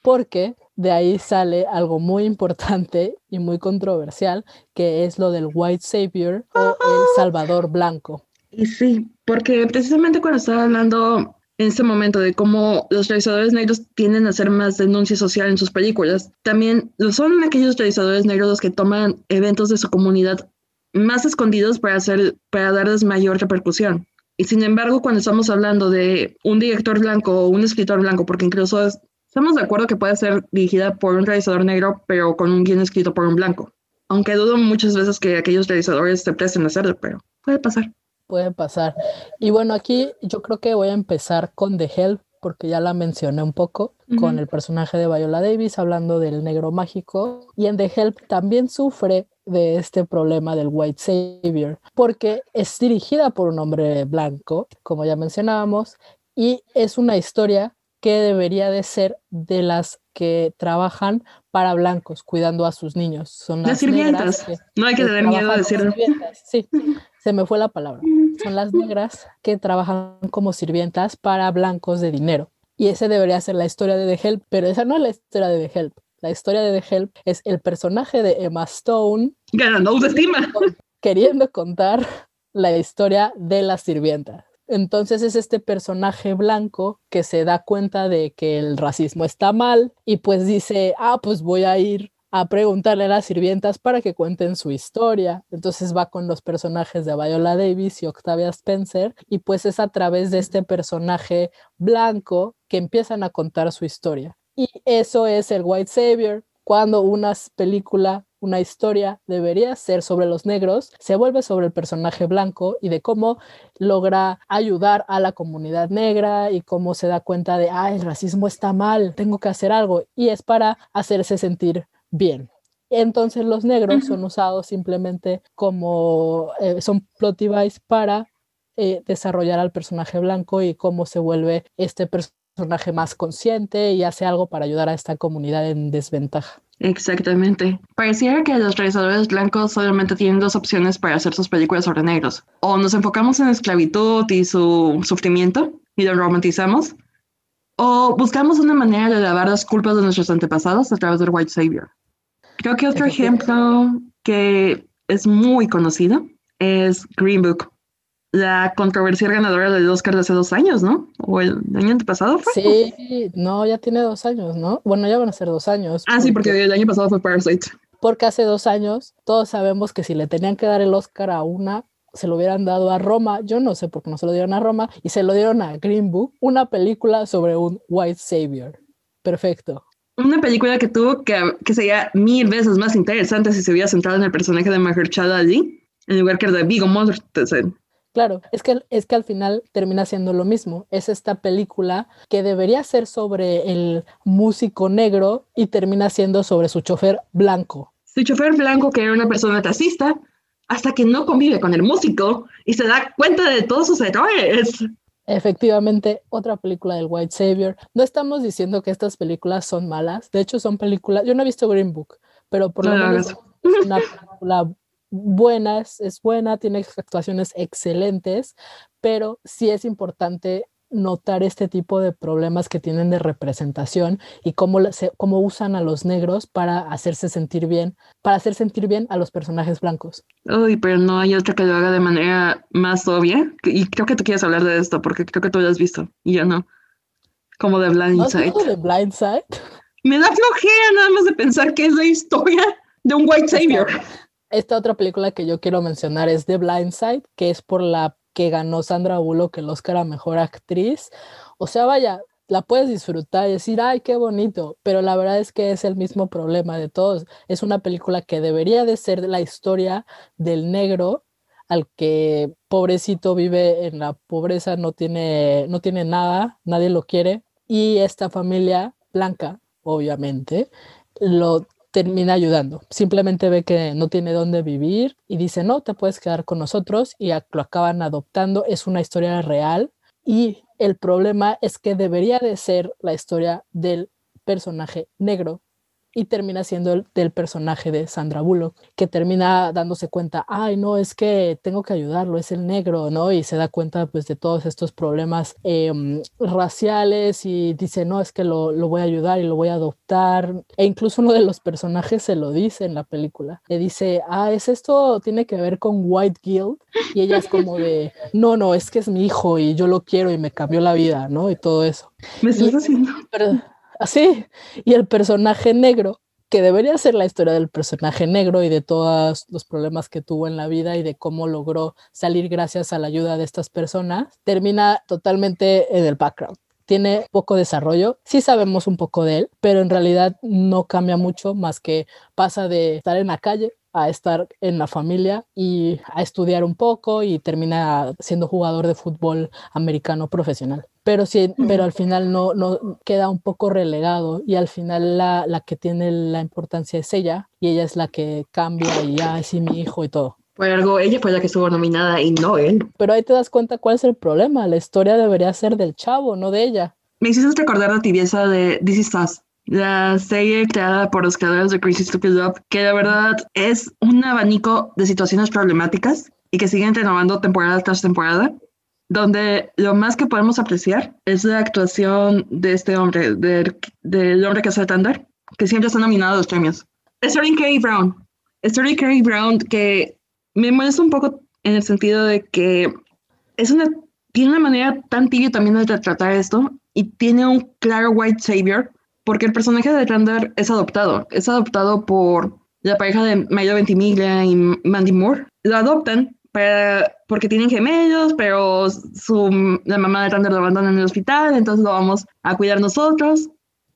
porque de ahí sale algo muy importante y muy controversial, que es lo del white savior o el salvador blanco. Y sí, porque precisamente cuando estaba hablando en este momento de cómo los realizadores negros tienden a hacer más denuncia social en sus películas, también son aquellos realizadores negros los que toman eventos de su comunidad más escondidos para, hacer, para darles mayor repercusión. Y sin embargo, cuando estamos hablando de un director blanco o un escritor blanco, porque incluso Estamos de acuerdo que puede ser dirigida por un realizador negro, pero con un guion escrito por un blanco. Aunque dudo muchas veces que aquellos realizadores se presten a hacerlo, pero puede pasar. Puede pasar. Y bueno, aquí yo creo que voy a empezar con The Help, porque ya la mencioné un poco, con el personaje de Viola Davis hablando del negro mágico. Y en The Help también sufre de este problema del white savior, porque es dirigida por un hombre blanco, como ya mencionábamos, y es una historia que debería de ser de las que trabajan para blancos, cuidando a sus niños. Son las, sirvientas. no hay que tener miedo de decirlo. Sí, se me fue la palabra. Son las negras que trabajan como sirvientas para blancos de dinero. Y ese debería ser la historia de The Help, pero esa no es la historia de The Help. La historia de The Help es el personaje de Emma Stone ganando autoestima, queriendo contar la historia de las sirvientas. Entonces es este personaje blanco que se da cuenta de que el racismo está mal y pues dice, ah, pues voy a ir a preguntarle a las sirvientas para que cuenten su historia. Entonces va con los personajes de Viola Davis y Octavia Spencer y pues es a través de este personaje blanco que empiezan a contar su historia. Y eso es el White Savior, cuando una película, una historia debería ser sobre los negros, se vuelve sobre el personaje blanco y de cómo logra ayudar a la comunidad negra y cómo se da cuenta de, ah, el racismo está mal, tengo que hacer algo. Y es para hacerse sentir bien. Entonces los negros son usados simplemente como, eh, son plot device para eh, desarrollar al personaje blanco y cómo se vuelve este personaje más consciente y hace algo para ayudar a esta comunidad en desventaja. Exactamente. Pareciera que los realizadores blancos solamente tienen dos opciones para hacer sus películas sobre negros. O nos enfocamos en esclavitud y su sufrimiento y lo romantizamos, o buscamos una manera de lavar las culpas de nuestros antepasados a través del White Savior. Creo que otro ejemplo que es muy conocido es Green Book, la controversial ganadora del Oscar de hace dos años, ¿no? ¿O el año antepasado fue? Sí, no, ya tiene dos años, ¿no? Bueno, ya van a ser dos años. Ah, sí, porque el año pasado fue Parasite. Porque hace dos años todos sabemos que si le tenían que dar el Oscar a una, se lo hubieran dado a Roma, yo no sé por qué no se lo dieron a Roma, y se lo dieron a Green Book, una película sobre un White Savior. Perfecto. Una película que tuvo que, que sería mil veces más interesante si se hubiera centrado en el personaje de Mahershala Ali, en lugar que el de Viggo Mortensen. Claro, es que, es que al final termina siendo lo mismo. Es esta película que debería ser sobre el músico negro y termina siendo sobre su chofer blanco. Su chofer blanco que era una persona taxista hasta que no convive con el músico y se da cuenta de todos sus errores. Efectivamente, otra película del White Savior. No estamos diciendo que estas películas son malas. De hecho, son películas. Yo no he visto Green Book, pero por lo menos es una película buena, es, buena, tiene actuaciones excelentes, pero sí es importante notar este tipo de problemas que tienen de representación y cómo, cómo usan a los negros para hacerse sentir bien, para hacer sentir bien a los personajes blancos. Uy, pero no hay otra que lo haga de manera más obvia. Y creo que tú quieres hablar de esto porque creo que tú lo has visto y yo no. Como de Blindside. ¿No de Blindside? Me da flojera nada más de pensar que es la historia de un white savior. Esta otra película que yo quiero mencionar es The Blind Side, que es por la que ganó Sandra Bullock el Oscar a Mejor Actriz. O sea, vaya, la puedes disfrutar y decir, ay, qué bonito, pero la verdad es que es el mismo problema de todos. Es una película que debería de ser la historia del negro al que pobrecito vive en la pobreza, no tiene, no tiene nada, nadie lo quiere, y esta familia blanca, obviamente, lo termina ayudando. Simplemente ve que no tiene dónde vivir y dice, no, te puedes quedar con nosotros y lo acaban adoptando. Es una historia real y el problema es que debería de ser la historia del personaje negro y termina siendo el del personaje de Sandra Bullock, que termina dándose cuenta, ay, no, es que tengo que ayudarlo, es el negro, ¿no? Y se da cuenta pues de todos estos problemas em, raciales y dice, no, es que lo, lo, voy a ayudar y lo voy a adoptar. E incluso uno de los personajes se lo dice en la película. Le dice, ah, es esto, tiene que ver con White Guild. Y ella es como de, no, no, es que es mi hijo y yo lo quiero y me cambió la vida, ¿no? Y todo eso. Me estás haciendo. Pero, así. Y el personaje negro, que debería ser la historia del personaje negro y de todos los problemas que tuvo en la vida y de cómo logró salir gracias a la ayuda de estas personas, termina totalmente en el background. Tiene poco desarrollo, sí sabemos un poco de él, pero en realidad no cambia mucho más que pasa de estar en la calle a estar en la familia y a estudiar un poco y termina siendo jugador de fútbol americano profesional pero sí, pero al final no, no queda un poco relegado y al final la, la, que tiene la importancia es ella y ella es la que cambia y ya es mi hijo y todo. Por algo, ella fue la que estuvo nominada y no él. Pero ahí te das cuenta cuál es el problema. La historia debería ser del chavo, no de ella. Me hiciste recordar la tibieza de This Is Us, la serie creada por los creadores de Crazy Stupid Love, que la verdad es un abanico de situaciones problemáticas y que siguen renovando temporada tras temporada donde lo más que podemos apreciar es la actuación de este hombre, del, hombre que hace Thunder, que siempre está nominado a los premios. Sterling K. Brown. Sterling K. Brown, que me molesta un poco en el sentido de que es una, tiene una manera tan tibia también de tratar esto y tiene un claro white savior, porque el personaje de Thunder es adoptado. Es adoptado por la pareja de Milo Ventimiglia y Mandy Moore. Lo adoptan porque tienen gemelos, pero su, la mamá de Thunder lo abandona en el hospital, entonces lo vamos a cuidar nosotros.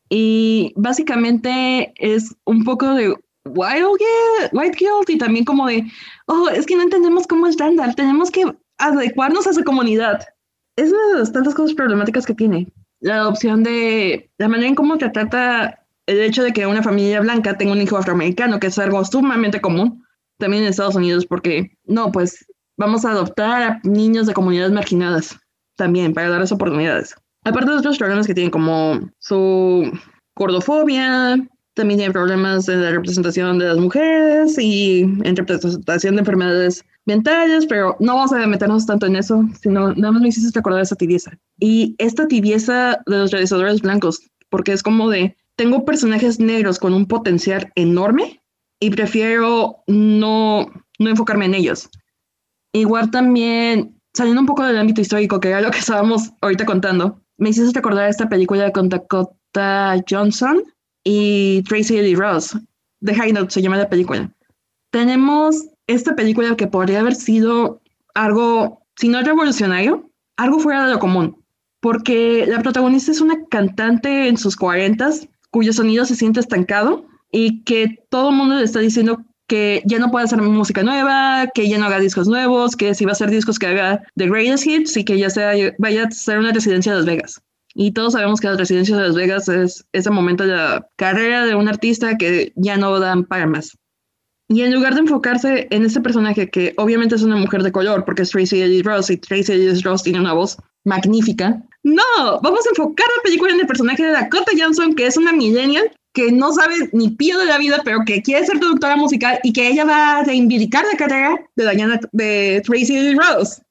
Y básicamente es un poco de white guilt y también como de, oh, es que no entendemos cómo es Randall, tenemos que adecuarnos a su comunidad. Es una de las tantas cosas problemáticas que tiene. La adopción de la manera en cómo te trata el hecho de que una familia blanca tenga un hijo afroamericano, que es algo sumamente común también en Estados Unidos, porque no, pues vamos a adoptar a niños de comunidades marginadas también para darles oportunidades. Aparte de otros problemas que tienen como su gordofobia, también tienen problemas en la representación de las mujeres y interpretación de enfermedades mentales, pero no vamos a meternos tanto en eso, sino nada más me hiciste recordar esa tibieza. Y esta tibieza de los realizadores blancos, porque es como de, tengo personajes negros con un potencial enorme y prefiero no, no enfocarme en ellos. Igual también, saliendo un poco del ámbito histórico, que era lo que estábamos ahorita contando, me hiciste recordar esta película con Dakota Johnson y Tracy Lee Ross. The High se llama la película. Tenemos esta película que podría haber sido algo, si no revolucionario, algo fuera de lo común. Porque la protagonista es una cantante en sus cuarentas cuyo sonido se siente estancado y que todo el mundo le está diciendo que ya no puede hacer música nueva, que ya no haga discos nuevos, que si va a hacer discos que haga The Greatest Hits y que ya sea, vaya a ser una residencia de Las Vegas. Y todos sabemos que la residencia de Las Vegas es ese momento de la carrera de un artista que ya no dan para más. Y en lugar de enfocarse en ese personaje que obviamente es una mujer de color, porque es Tracy Ellis Ross y Tracy Ellis Ross tiene una voz magnífica, no, vamos a enfocar la película en el personaje de Dakota Johnson, que es una millennial que no sabe ni pío de la vida, pero que quiere ser productora musical y que ella va a reivindicar la carrera de, Diana, de Tracy Ellis Ross.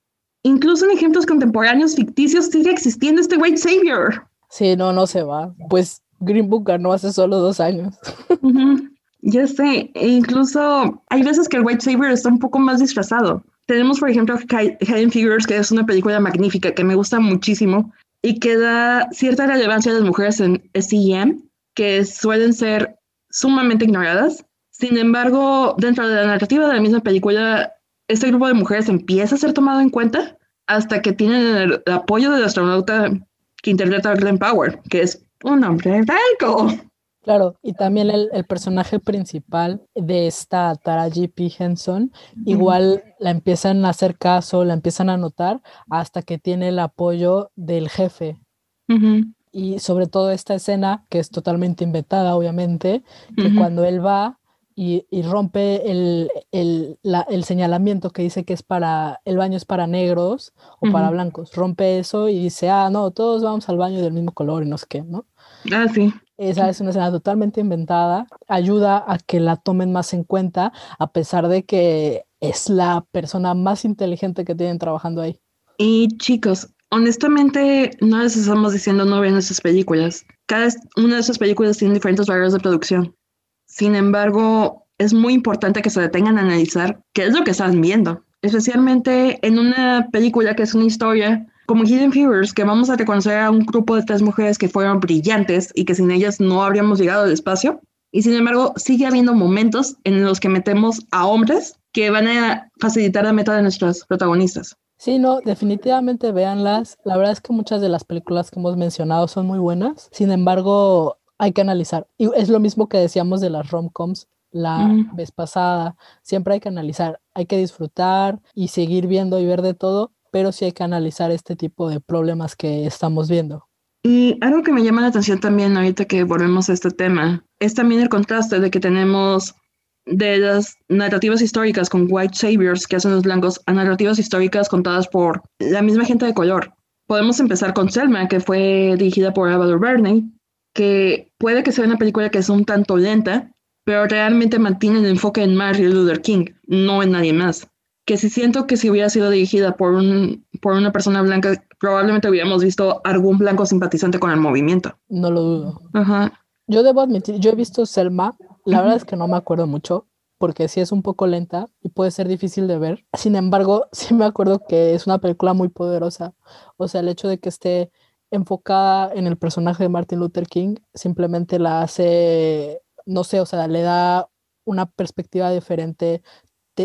Incluso en ejemplos contemporáneos ficticios sigue existiendo este White Savior. Sí, no, no se va. Pues Green Book ganó hace solo dos años. Ya sé, e incluso hay veces que el White Saber está un poco más disfrazado. Tenemos, por ejemplo, Hidden Figures, que es una película magnífica que me gusta muchísimo y que da cierta relevancia a las mujeres en SEM, que suelen ser sumamente ignoradas. Sin embargo, dentro de la narrativa de la misma película, este grupo de mujeres empieza a ser tomado en cuenta hasta que tienen el, apoyo del astronauta que interpreta a Glenn Power, que es un hombre blanco. Claro, y también el, personaje principal de esta Taraji P. Henson, igual la empiezan a hacer caso, la empiezan a notar hasta que tiene el apoyo del jefe. Y sobre todo esta escena, que es totalmente inventada, obviamente, que cuando él va y, rompe el, el, señalamiento que dice que es para, el baño es para negros o para blancos, rompe eso y dice, ah, no, todos vamos al baño del mismo color y no sé qué, ¿no? Ah, sí. Esa es una escena totalmente inventada, ayuda a que la tomen más en cuenta, a pesar de que es la persona más inteligente que tienen trabajando ahí. Y chicos, honestamente, no les estamos diciendo no vean esas películas. Cada una de esas películas tiene diferentes barreras de producción. Sin embargo, es muy importante que se detengan a analizar qué es lo que están viendo, especialmente en una película que es una historia como Hidden Figures, que vamos a reconocer a un grupo de tres mujeres que fueron brillantes y que sin ellas no habríamos llegado al espacio. Y sin embargo, sigue habiendo momentos en los que metemos a hombres que van a facilitar la meta de nuestras protagonistas. Sí, no, definitivamente véanlas. La verdad es que muchas de las películas que hemos mencionado son muy buenas. Sin embargo, hay que analizar. Y es lo mismo que decíamos de las rom-coms la mm. vez pasada. Siempre hay que analizar, hay que disfrutar y seguir viendo y ver de todo, pero sí hay que analizar este tipo de problemas que estamos viendo. Y algo que me llama la atención también ahorita que volvemos a este tema es también el contraste de que tenemos de las narrativas históricas con white saviors que hacen los blancos a narrativas históricas contadas por la misma gente de color. Podemos empezar con Selma, que fue dirigida por Ava DuVernay, que puede que sea una película que es un tanto lenta, pero realmente mantiene el enfoque en Martin Luther King, no en nadie más que si siento que si hubiera sido dirigida por, un, por una persona blanca, probablemente hubiéramos visto algún blanco simpatizante con el movimiento. No lo dudo. Ajá. Yo debo admitir, yo he visto Selma, la verdad es que no me acuerdo mucho, porque sí es un poco lenta y puede ser difícil de ver. Sin embargo, sí me acuerdo que es una película muy poderosa. O sea, el hecho de que esté enfocada en el personaje de Martin Luther King simplemente la hace, no sé, o sea, le da una perspectiva diferente,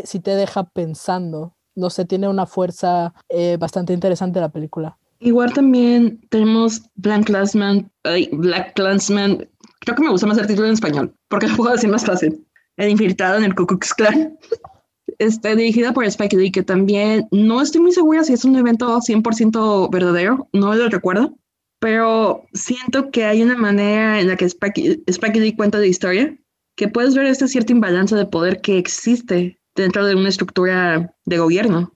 si te deja pensando. No sé, tiene una fuerza eh, bastante interesante la película. Igual también tenemos Black Clansman, Black Clansman, creo que me gusta más el título en español, porque lo puedo decir más fácil. El infiltrado en el Ku Klux Klan. Está dirigida por Spike Lee, que también no estoy muy segura si es un evento 100% verdadero, no lo recuerdo, pero siento que hay una manera en la que Spike, Spike Lee cuenta la historia, que puedes ver este cierto imbalance de poder que existe dentro de una estructura de gobierno.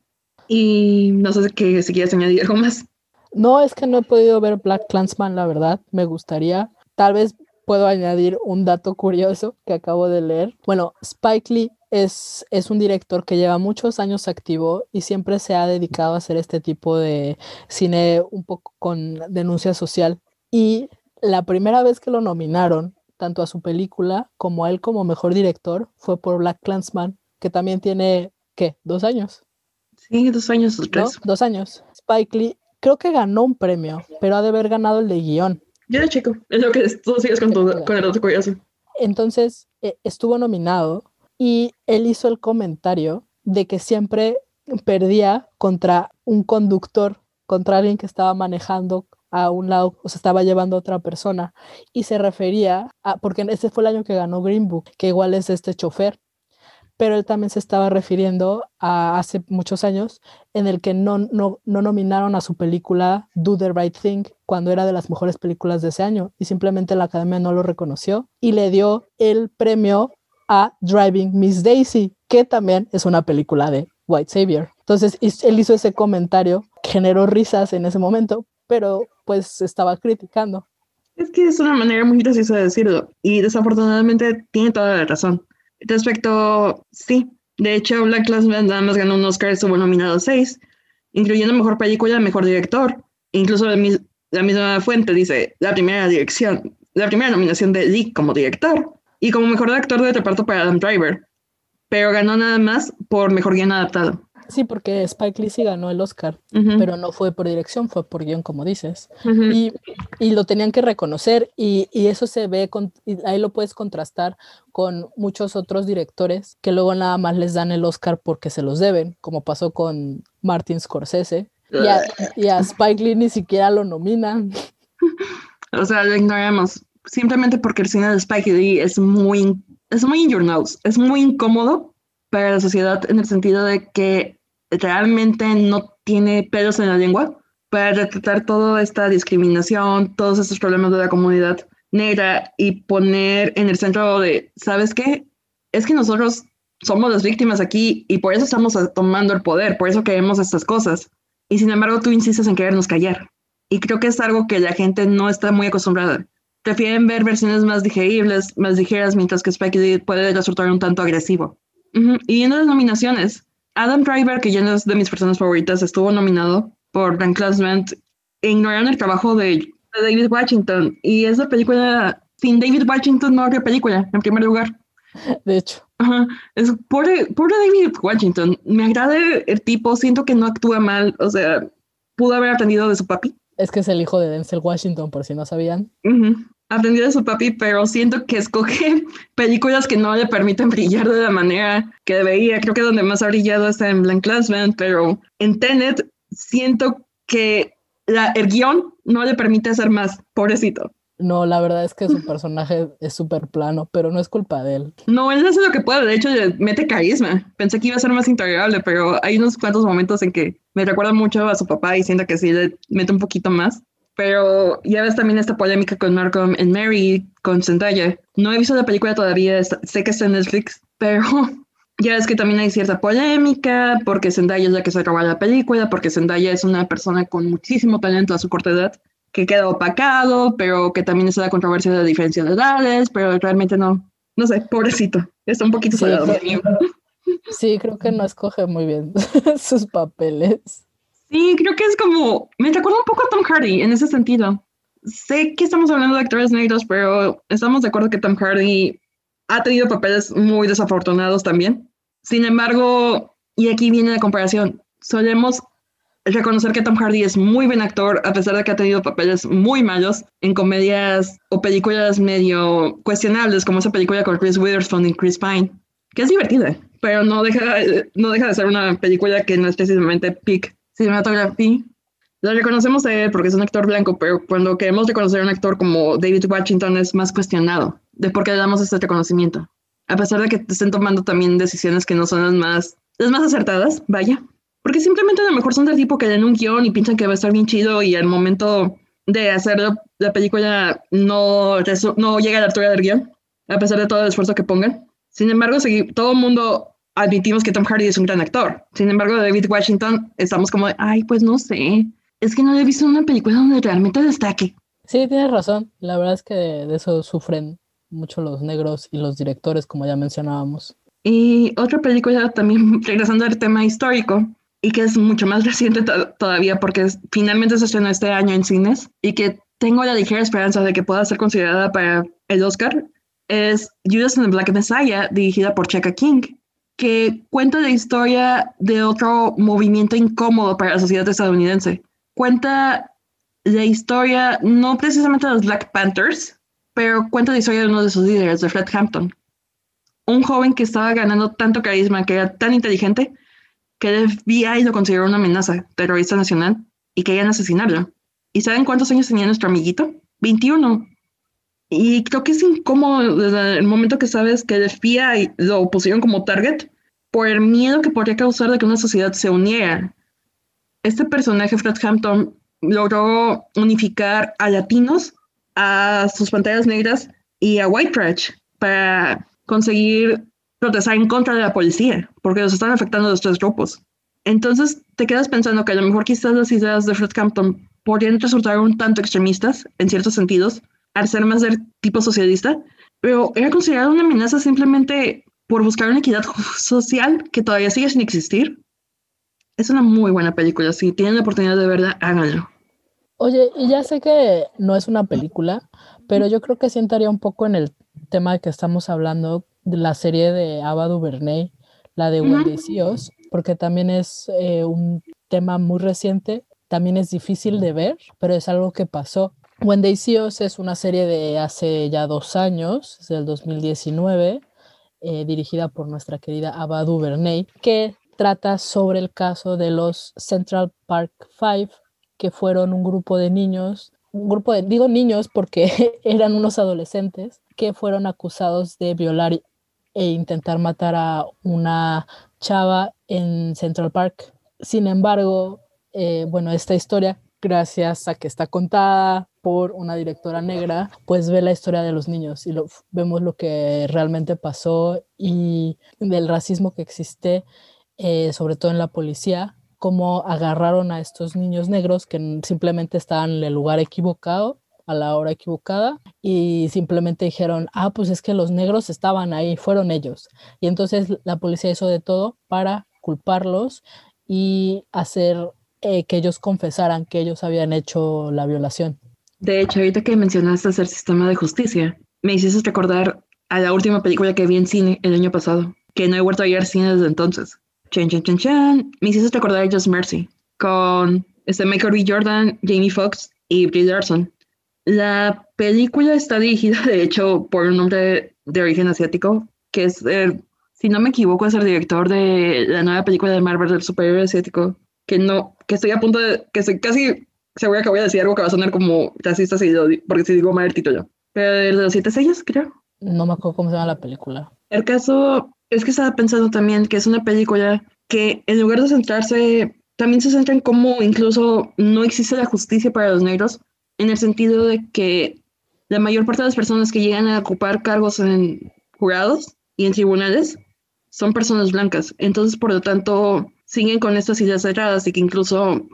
Y no sé qué, si quieres añadir algo más. No, es que no he podido ver Black Clansman, la verdad. Me gustaría. Tal vez puedo añadir un dato curioso que acabo de leer. Bueno, Spike Lee es, es un director que lleva muchos años activo y siempre se ha dedicado a hacer este tipo de cine un poco con denuncia social. Y la primera vez que lo nominaron, tanto a su película como a él como mejor director, fue por Black Clansman, que también tiene, ¿qué? ¿Dos años? Sí, dos años o tres. Dos años. Spike Lee creo que ganó un premio, pero ha de haber ganado el de guion. De chico, es lo que tú sigues con, tu, con el otro. Entonces, eh, estuvo nominado y él hizo el comentario de que siempre perdía contra un conductor, contra alguien que estaba manejando a un lado, o se estaba llevando a otra persona. Y se refería a, porque ese fue el año que ganó Green Book, que igual es este chofer pero él también se estaba refiriendo a hace muchos años en el que no, no, no, nominaron a su película Do the Right Thing cuando era de las mejores películas de ese año y simplemente la academia no lo reconoció y le dio el premio a Driving Miss Daisy, que también es una película de White Savior. Entonces él hizo ese comentario, generó risas en ese momento, pero pues estaba criticando. Es que es una manera muy graciosa de decirlo y desafortunadamente tiene toda la razón. Respecto, sí, de hecho, Black Clansman nada más ganó un Oscar, estuvo nominado seis, incluyendo Mejor Película, Mejor Director. Incluso la, misma fuente dice, la primera dirección, la primera nominación de Lee como director y como Mejor Actor de reparto para Adam Driver, pero ganó nada más por Mejor Guión Adaptado. Sí, porque Spike Lee sí ganó el Oscar, pero no fue por dirección, fue por guion, como dices. y, y, lo tenían que reconocer y, y eso se ve, con, ahí lo puedes contrastar con muchos otros directores que luego nada más les dan el Oscar porque se los deben, como pasó con Martin Scorsese. Y a, y a Spike Lee ni siquiera lo nominan. O sea, lo ignoramos. Simplemente porque el cine de Spike Lee es muy, es muy in your nose, es muy incómodo para la sociedad en el sentido de que realmente no tiene pelos en la lengua para retratar toda esta discriminación, todos estos problemas de la comunidad negra y poner en el centro de, ¿sabes qué? Es que nosotros somos las víctimas aquí y por eso estamos tomando el poder, por eso queremos estas cosas. Y sin embargo tú insistes en querernos callar. Y creo que es algo que la gente no está muy acostumbrada. Prefieren ver versiones más digeribles, más ligeras, mientras que Spike Lee puede resultar un tanto agresivo. Y en las nominaciones, Adam Driver, que ya no es de mis personas favoritas, estuvo nominado por Dan Clansman e ignoraron el trabajo de, David Washington. Y esa película, sin David Washington no habría película, en primer lugar. De hecho. Es pobre, David Washington. Me agrada el tipo, siento que no actúa mal. O sea, pudo haber aprendido de su papi. Es que es el hijo de Denzel Washington, por si no sabían aprendió de su papi, pero siento que escoge películas que no le permiten brillar de la manera que debería. Creo que donde más ha brillado está en Blank Classman, pero en Tenet siento que la, el guion no le permite hacer más, pobrecito. No, la verdad es que su personaje es súper plano, pero no es culpa de él. No, él hace lo que puede, de hecho le mete carisma. Pensé que iba a ser más intolerable, pero hay unos cuantos momentos en que me recuerda mucho a su papá y siento que sí le mete un poquito más. Pero ya ves también esta polémica con Malcolm and Mary, con Zendaya. No he visto la película todavía, sé que está en Netflix, pero ya es que también hay cierta polémica porque Zendaya es la que se roba la película, porque Zendaya es una persona con muchísimo talento a su corta edad, que queda opacado, pero que también está la controversia de la diferencia de edades, pero realmente no, no sé, pobrecito, está un poquito salado. sí, creo que no escoge muy bien sus papeles. Sí, creo que es como, me recuerda un poco a Tom Hardy en ese sentido. Sé que estamos hablando de actores negros, pero estamos de acuerdo que Tom Hardy ha tenido papeles muy desafortunados también. Sin embargo, y aquí viene la comparación, solemos reconocer que Tom Hardy es muy buen actor, a pesar de que ha tenido papeles muy malos en comedias o películas medio cuestionables, como esa película con Chris Witherspoon y Chris Pine, que es divertida, pero no deja, no deja de ser una película que no es precisamente peak cinematografía. Lo reconocemos de él porque es un actor blanco, pero cuando queremos reconocer a un actor como David Washington es más cuestionado de por qué le damos este reconocimiento. A pesar de que estén tomando también decisiones que no son las más, las más acertadas, vaya. Porque simplemente a lo mejor son del tipo que leen un guion y piensan que va a estar bien chido y al momento de hacer la, película no, no llega a la altura del guion, a pesar de todo el esfuerzo que pongan. Sin embargo, todo el mundo admitimos que Tom Hardy es un gran actor. Sin embargo, David Washington estamos como, ay, pues no sé. Es que no he visto una película donde realmente destaque. Sí, tienes razón. La verdad es que de eso sufren mucho los negros y los directores, como ya mencionábamos. Y otra película también, regresando al tema histórico, y que es mucho más reciente todavía porque finalmente se estrenó este año en cines y que tengo la ligera esperanza de que pueda ser considerada para el Oscar, es Judas and the Black Messiah, dirigida por Chaka King, que cuenta la historia de otro movimiento incómodo para la sociedad estadounidense. Cuenta la historia no precisamente de los Black Panthers, pero cuenta la historia de uno de sus líderes, de Fred Hampton. Un joven que estaba ganando tanto carisma, que era tan inteligente, que el FBI lo consideró una amenaza terrorista nacional y querían asesinarlo. ¿Y saben cuántos años tenía nuestro amiguito? 21. Y creo que es incómodo desde el momento que sabes que el FBI lo pusieron como target por el miedo que podría causar de que una sociedad se uniera. Este personaje, Fred Hampton, logró unificar a latinos, a sus pantallas negras y a white trash para conseguir protestar en contra de la policía, porque los están afectando los tres grupos. Entonces te quedas pensando que a lo mejor quizás las ideas de Fred Campton podrían resultar un tanto extremistas, en ciertos sentidos, al ser más del tipo socialista, pero era considerado una amenaza simplemente por buscar una equidad social que todavía sigue sin existir. Es una muy buena película, si tienen la oportunidad de verla, háganlo. Oye, y ya sé que no es una película, pero yo creo que sientaría un poco en el tema de que estamos hablando la serie de Ava DuVernay, la de Wendy Seals, porque también es eh, un tema muy reciente, también es difícil de ver, pero es algo que pasó. Wendy Seals es una serie de hace ya dos años, es del 2019, eh, dirigida por nuestra querida Ava DuVernay, que trata sobre el caso de los Central Park Five, que fueron un grupo de niños, un grupo de, digo niños porque eran unos adolescentes que fueron acusados de violar e intentar matar a una chava en Central Park. Sin embargo, eh, bueno, esta historia, gracias a que está contada por una directora negra, pues ve la historia de los niños y vemos lo que realmente pasó y del racismo que existe, eh, sobre todo en la policía, cómo agarraron a estos niños negros que simplemente estaban en el lugar equivocado a la hora equivocada y simplemente dijeron, ah, pues es que los negros estaban ahí, fueron ellos. Y entonces la policía hizo de todo para culparlos y hacer eh, que ellos confesaran que ellos habían hecho la violación. De hecho, ahorita que mencionaste el sistema de justicia, me hiciste recordar a la última película que vi en cine el año pasado, que no he vuelto a ir al cine desde entonces. Chan, chan, chan, chan. Me hiciste recordar a Just Mercy, con este Michael B. Jordan, Jamie Foxx y Brie Larson. La película está dirigida, de hecho, por un hombre de origen asiático, que es, si no me equivoco, es el director de la nueva película de Marvel del superhéroe asiático, que no, que estoy a punto de, que estoy casi segura que voy a decir algo que va a sonar como racista si porque si digo mal el título. Pero de los siete sellos, creo. No me acuerdo cómo se llama la película. El caso es que estaba pensando también que es una película que en lugar de centrarse, también se centra en cómo incluso no existe la justicia para los negros, en el sentido de que la mayor parte de las personas que llegan a ocupar cargos en jurados y en tribunales son personas blancas. Entonces, por lo tanto, siguen con estas ideas cerradas y que incluso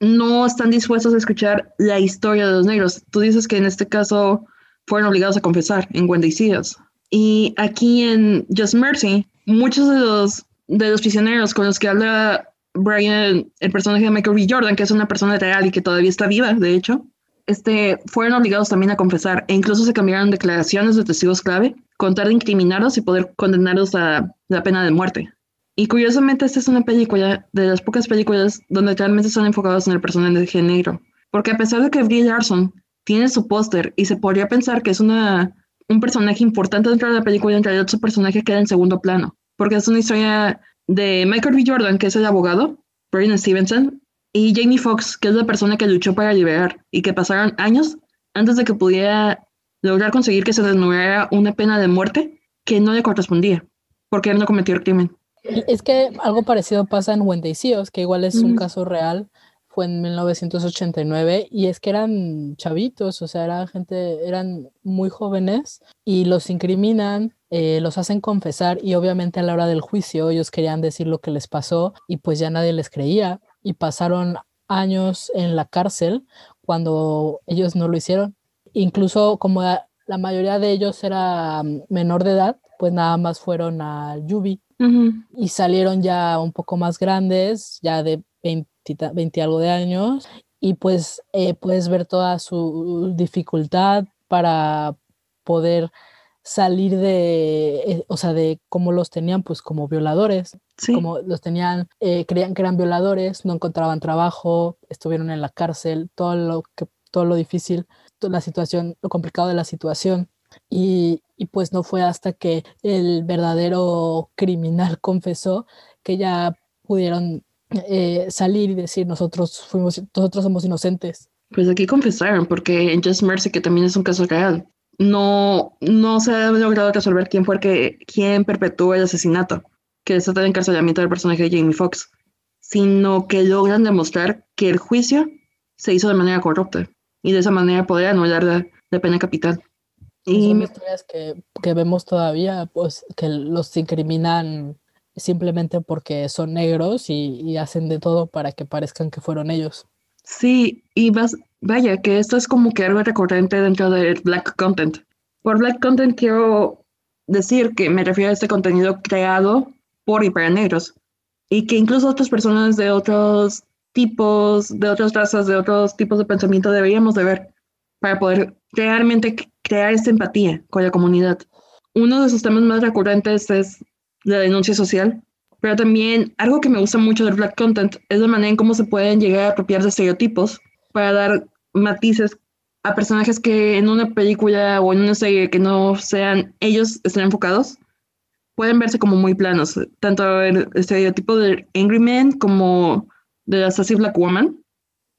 no están dispuestos a escuchar la historia de los negros. Tú dices que en este caso fueron obligados a confesar en Wendy Seals. Y aquí en Just Mercy, muchos de los, de los prisioneros con los que habla Brian, el personaje de Michael B. Jordan, que es una persona real y que todavía está viva, de hecho, este, fueron obligados también a confesar e incluso se cambiaron declaraciones de testigos clave con tal de incriminarlos y poder condenarlos a la pena de muerte. Y curiosamente esta es una película de las pocas películas donde realmente están enfocados en el personaje de género, porque a pesar de que Brie Larson tiene su póster y se podría pensar que es una, un personaje importante dentro de la película, en realidad su personaje queda en segundo plano, porque es una historia de Michael B. Jordan, que es el abogado, Brian Stevenson, y Jamie Foxx, que es la persona que luchó para liberar y que pasaron años antes de que pudiera lograr conseguir que se desnudiera una pena de muerte que no le correspondía, porque él no cometió el crimen. Es que algo parecido pasa en Wendy que igual es un caso real, fue en 1989, y es que eran chavitos, o sea, eran gente, eran muy jóvenes, y los incriminan, eh, los hacen confesar, y obviamente a la hora del juicio ellos querían decir lo que les pasó, y pues ya nadie les creía, y pasaron años en la cárcel cuando ellos no lo hicieron. Incluso como la mayoría de ellos era mm, menor de edad, pues nada más fueron a Yubi y salieron ya un poco más grandes, ya de 20, algo de años, y pues eh, puedes ver toda su dificultad para poder salir de, eh, o sea, de cómo los tenían, pues como violadores, como los tenían, eh, creían que eran violadores, no encontraban trabajo, estuvieron en la cárcel, todo lo que, todo lo difícil, toda la situación, lo complicado de la situación. Y, y pues no fue hasta que el verdadero criminal confesó que ya pudieron eh, salir y decir nosotros fuimos, nosotros somos inocentes. Pues aquí confesaron, porque en Just Mercy, que también es un caso real, no, no se ha logrado resolver quién fue el que, quién perpetuó el asesinato, que está el encarcelamiento del personaje de Jamie Foxx, sino que logran demostrar que el juicio se hizo de manera corrupta y de esa manera poder anular la, la pena capital. Y son historias que, que, vemos todavía, pues que los incriminan simplemente porque son negros y, y, hacen de todo para que parezcan que fueron ellos. Sí, y vas, vaya, que esto es como que algo recurrente dentro del black content. Por black content quiero decir que me refiero a este contenido creado por y para negros y que incluso otras personas de otros tipos, de otras razas, de otros tipos de pensamiento deberíamos de ver para poder realmente crear esta empatía con la comunidad. Uno de sus temas más recurrentes es la denuncia social, pero también algo que me gusta mucho del black content es la manera en cómo se pueden llegar a apropiar de estereotipos para dar matices a personajes que en una película o en una serie que no sean ellos estén enfocados, pueden verse como muy planos, tanto el estereotipo del Angry Man como de la Sassy Black Woman.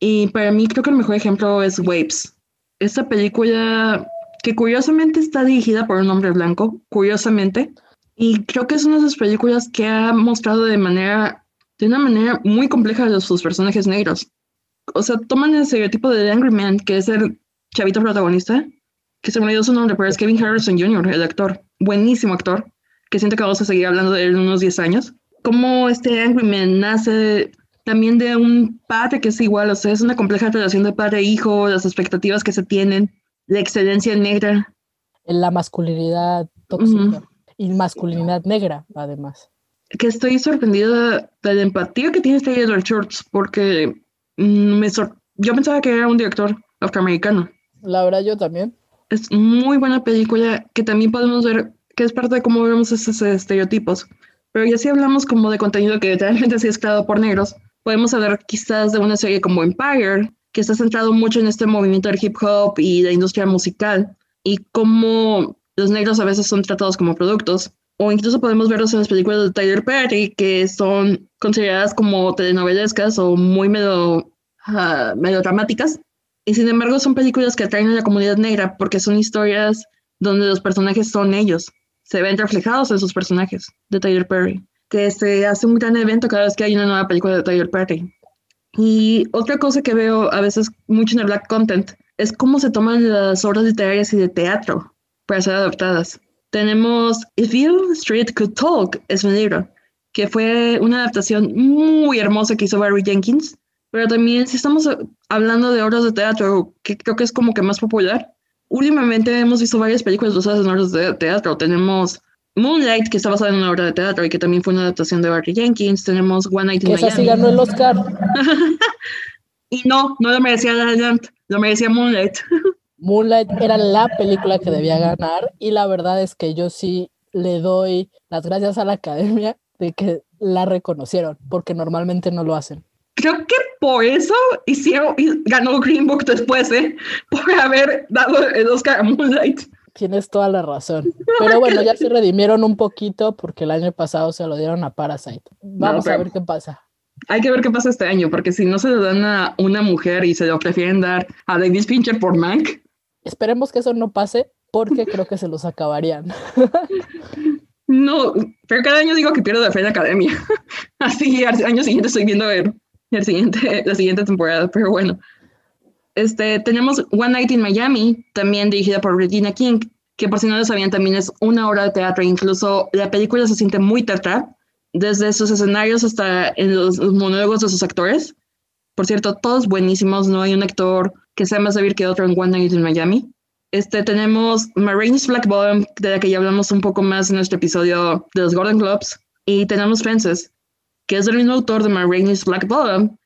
Y para mí creo que el mejor ejemplo es Waves. Esta película que curiosamente está dirigida por un hombre blanco, curiosamente, y creo que es una de esas películas que ha mostrado de manera, de una manera muy compleja a sus personajes negros. O sea, toman el estereotipo de Angry Man, que es el chavito protagonista, que se me olvidó su nombre, pero es Kevin Harrison Jr., el actor, buenísimo actor, que siento que vamos a seguir hablando de él en unos 10 años. Como este Angry Man nace también de un padre que es igual, o sea, es una compleja relación de padre-hijo, las expectativas que se tienen, la excelencia negra. La masculinidad tóxica y masculinidad negra, además. Que estoy sorprendida de la empatía que tiene este Edward Shorts, porque mm, me yo pensaba que era un director afroamericano. La verdad, yo también. Es muy buena película que también podemos ver que es parte de cómo vemos esos estereotipos. Pero ya si hablamos como de contenido que realmente sí es creado por negros, podemos hablar quizás de una serie como Empire, que está centrado mucho en este movimiento del hip hop y la industria musical y cómo los negros a veces son tratados como productos. O incluso podemos verlos en las películas de Tyler Perry, que son consideradas como telenovelescas o muy medio, uh, medio dramáticas. Y sin embargo son películas que atraen a la comunidad negra porque son historias donde los personajes son ellos. Se ven reflejados en sus personajes de Tyler Perry. Que se hace un gran evento cada vez que hay una nueva película de Tyler Perry. Y otra cosa que veo a veces mucho en el black content es cómo se toman las obras literarias y de teatro para ser adaptadas. Tenemos If You Street Could Talk, es un libro, que fue una adaptación muy hermosa que hizo Barry Jenkins, pero también si estamos hablando de obras de teatro, que creo que es como que más popular, últimamente hemos visto varias películas basadas en obras de teatro. Tenemos Moonlight, que está basada en una obra de teatro y que también fue una adaptación de Barry Jenkins. Tenemos One Night in Esa sí ganó el Oscar. y no, no lo merecía La Land, lo merecía Moonlight. Moonlight era la película que debía ganar y la verdad es que yo sí le doy las gracias a la academia de que la reconocieron, porque normalmente no lo hacen. Creo que por eso hicieron, ganó Green Book después, ¿eh? Por haber dado el Oscar a Moonlight. Tienes toda la razón. Pero bueno, ya se redimieron un poquito porque el año pasado se lo dieron a Parasite. Vamos a ver qué pasa. hay que ver qué pasa este año, porque si no se lo dan a una mujer y se lo prefieren dar a David Fincher por Mank. Esperemos que eso no pase, porque creo que se los acabarían. No, pero cada año digo que pierdo la fe en la academia. Así, al año siguiente estoy viendo el, el siguiente, la siguiente temporada, pero bueno. Este, tenemos One Night in Miami, también dirigida por Regina King, que por si no lo sabían, también es una obra de teatro. Incluso la película se siente muy teatral, desde sus escenarios hasta en los, monólogos de sus actores. Por cierto, todos buenísimos, no hay un actor que sea más débil que otro en One Night in Miami. Este, tenemos Marines Black Bottom, de la que ya hablamos un poco más en nuestro episodio de los Golden Globes. Y tenemos Fences, que es del mismo autor de Marines Black Bottom,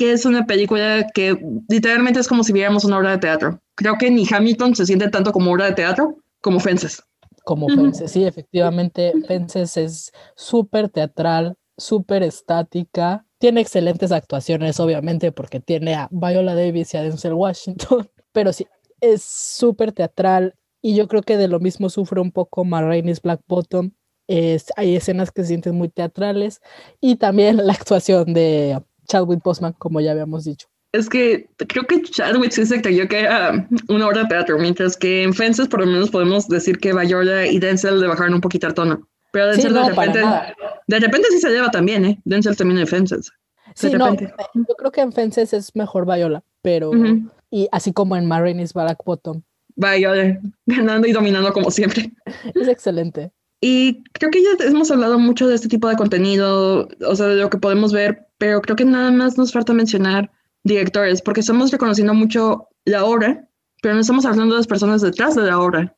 que es una película que literalmente es como si viéramos una obra de teatro. Creo que ni Hamilton se siente tanto como obra de teatro como Fences. Como Fences, sí, efectivamente, Fences es súper teatral, súper estática. Tiene excelentes actuaciones, obviamente, porque tiene a Viola Davis y a Denzel Washington, pero sí, es súper teatral y yo creo que de lo mismo sufre un poco Marraine's Black Bottom. Es, hay escenas que se sienten muy teatrales y también la actuación de Chadwick Boseman, como ya habíamos dicho. Es que creo que Chadwick sí se creyó que era una obra de teatro, mientras que en Fences por lo menos podemos decir que Viola y Denzel le bajaron un poquito el tono. Pero Denzel de, repente, de repente sí se lleva también, ¿eh? Denzel también en Fences. Sí, no, yo creo que en Fences es mejor Viola, pero y así como en Marines Black Bottom. Viola, ganando y dominando como siempre. Es excelente. Y creo que ya hemos hablado mucho de este tipo de contenido, o sea, de lo que podemos ver, pero creo que nada más nos falta mencionar directores, porque estamos reconociendo mucho la obra, pero no estamos hablando de las personas detrás de la obra.